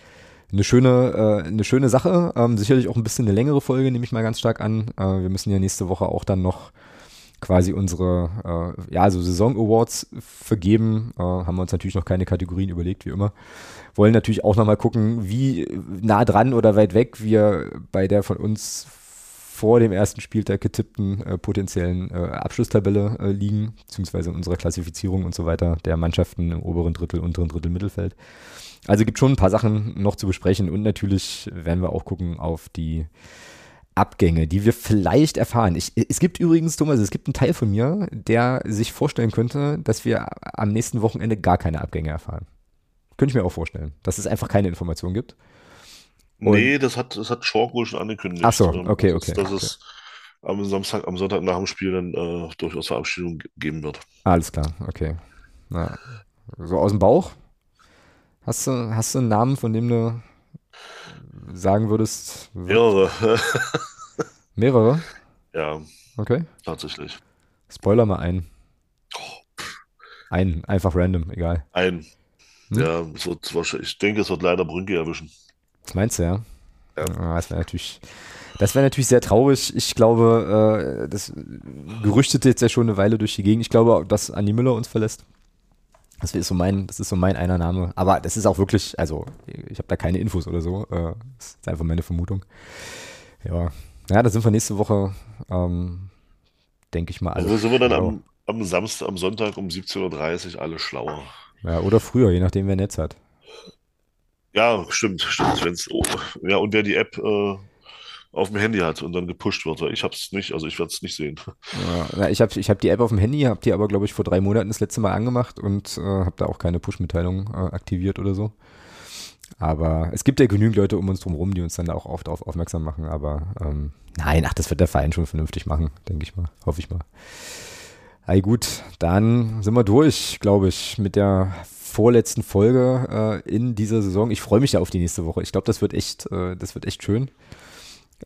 eine schöne, äh, eine schöne Sache. Ähm, sicherlich auch ein bisschen eine längere Folge, nehme ich mal ganz stark an. Äh, wir müssen ja nächste Woche auch dann noch quasi unsere äh, ja, so Saison-Awards vergeben. Äh, haben wir uns natürlich noch keine Kategorien überlegt, wie immer. Wollen natürlich auch nochmal gucken, wie nah dran oder weit weg wir bei der von uns vor dem ersten Spieltag getippten äh, potenziellen äh, Abschlusstabelle äh, liegen, beziehungsweise unserer Klassifizierung und so weiter der Mannschaften im oberen Drittel, unteren Drittel, Mittelfeld. Also gibt schon ein paar Sachen noch zu besprechen und natürlich werden wir auch gucken auf die Abgänge, die wir vielleicht erfahren. Ich, es gibt übrigens, Thomas, es gibt einen Teil von mir, der sich vorstellen könnte, dass wir am nächsten Wochenende gar keine Abgänge erfahren. Könnte ich mir auch vorstellen, dass es einfach keine Informationen gibt. Und nee, das hat, das hat Schork wohl schon angekündigt. Ach so, ähm, okay, okay. Dass, dass okay. es am Samstag, am Sonntag nach dem Spiel dann äh, durchaus Verabschiedung geben wird. Alles klar, okay. Na, so aus dem Bauch? Hast du, hast du einen Namen, von dem du sagen würdest? Mehrere. Mehrere? Ja. Okay. Tatsächlich. Spoiler mal ein. Oh. Ein, einfach random, egal. Ein. Hm? Ja, es wird wahrscheinlich, ich denke, es wird leider Brünke erwischen. Das meinst du, ja? Ja. Ah, das wäre natürlich, das wäre natürlich sehr traurig. Ich glaube, äh, das gerüchtete jetzt ja schon eine Weile durch die Gegend. Ich glaube, dass Annie Müller uns verlässt. Das ist so mein, das ist so mein einer Name. Aber das ist auch wirklich, also ich habe da keine Infos oder so. Äh, das ist einfach meine Vermutung. Ja, ja, da sind wir nächste Woche, ähm, denke ich mal. Alle also sind wir dann am, am Samstag, am Sonntag um 17.30 Uhr alle schlauer. Ja, oder früher, je nachdem, wer Netz hat. Ja, stimmt, stimmt. Wenn's, oh, ja, und wer die App äh, auf dem Handy hat und dann gepusht wird. Ich habe es nicht, also ich werde es nicht sehen. Ja, ich habe ich hab die App auf dem Handy, habe die aber, glaube ich, vor drei Monaten das letzte Mal angemacht und äh, habe da auch keine Push-Mitteilung äh, aktiviert oder so. Aber es gibt ja genügend Leute um uns drum rum, die uns dann da auch oft darauf aufmerksam machen. Aber ähm, nein, ach, das wird der Verein schon vernünftig machen, denke ich mal. Hoffe ich mal. Hey, gut, dann sind wir durch, glaube ich, mit der vorletzten Folge äh, in dieser Saison. Ich freue mich ja auf die nächste Woche. Ich glaube, das wird echt, äh, das wird echt schön.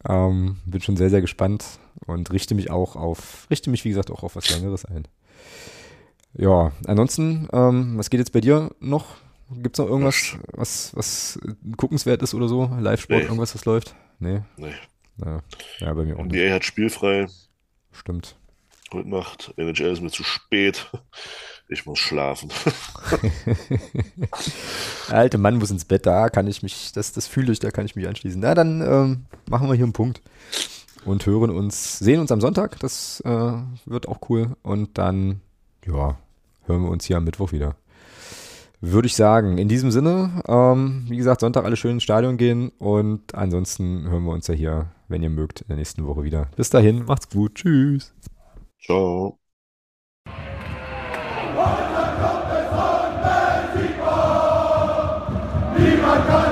Ähm, bin schon sehr, sehr gespannt und richte mich auch auf, richte mich, wie gesagt, auch auf was längeres ein. Ja, ansonsten, ähm, was geht jetzt bei dir noch? Gibt es noch irgendwas, was, was guckenswert ist oder so? Live-Sport, nee. irgendwas, was läuft? Nee. Nee. Ja, ja bei mir auch nicht. NBA hat spielfrei. Stimmt. Heute Nacht. NHL ist mir zu spät. Ich muss schlafen. Der alte Mann muss ins Bett, da kann ich mich, das, das fühle ich, da kann ich mich anschließen. Na, dann ähm, machen wir hier einen Punkt und hören uns, sehen uns am Sonntag, das äh, wird auch cool. Und dann, ja, hören wir uns hier am Mittwoch wieder. Würde ich sagen. In diesem Sinne, ähm, wie gesagt, Sonntag alle schön ins Stadion gehen und ansonsten hören wir uns ja hier, wenn ihr mögt, in der nächsten Woche wieder. Bis dahin, macht's gut. Tschüss. Ciao. Niemand kann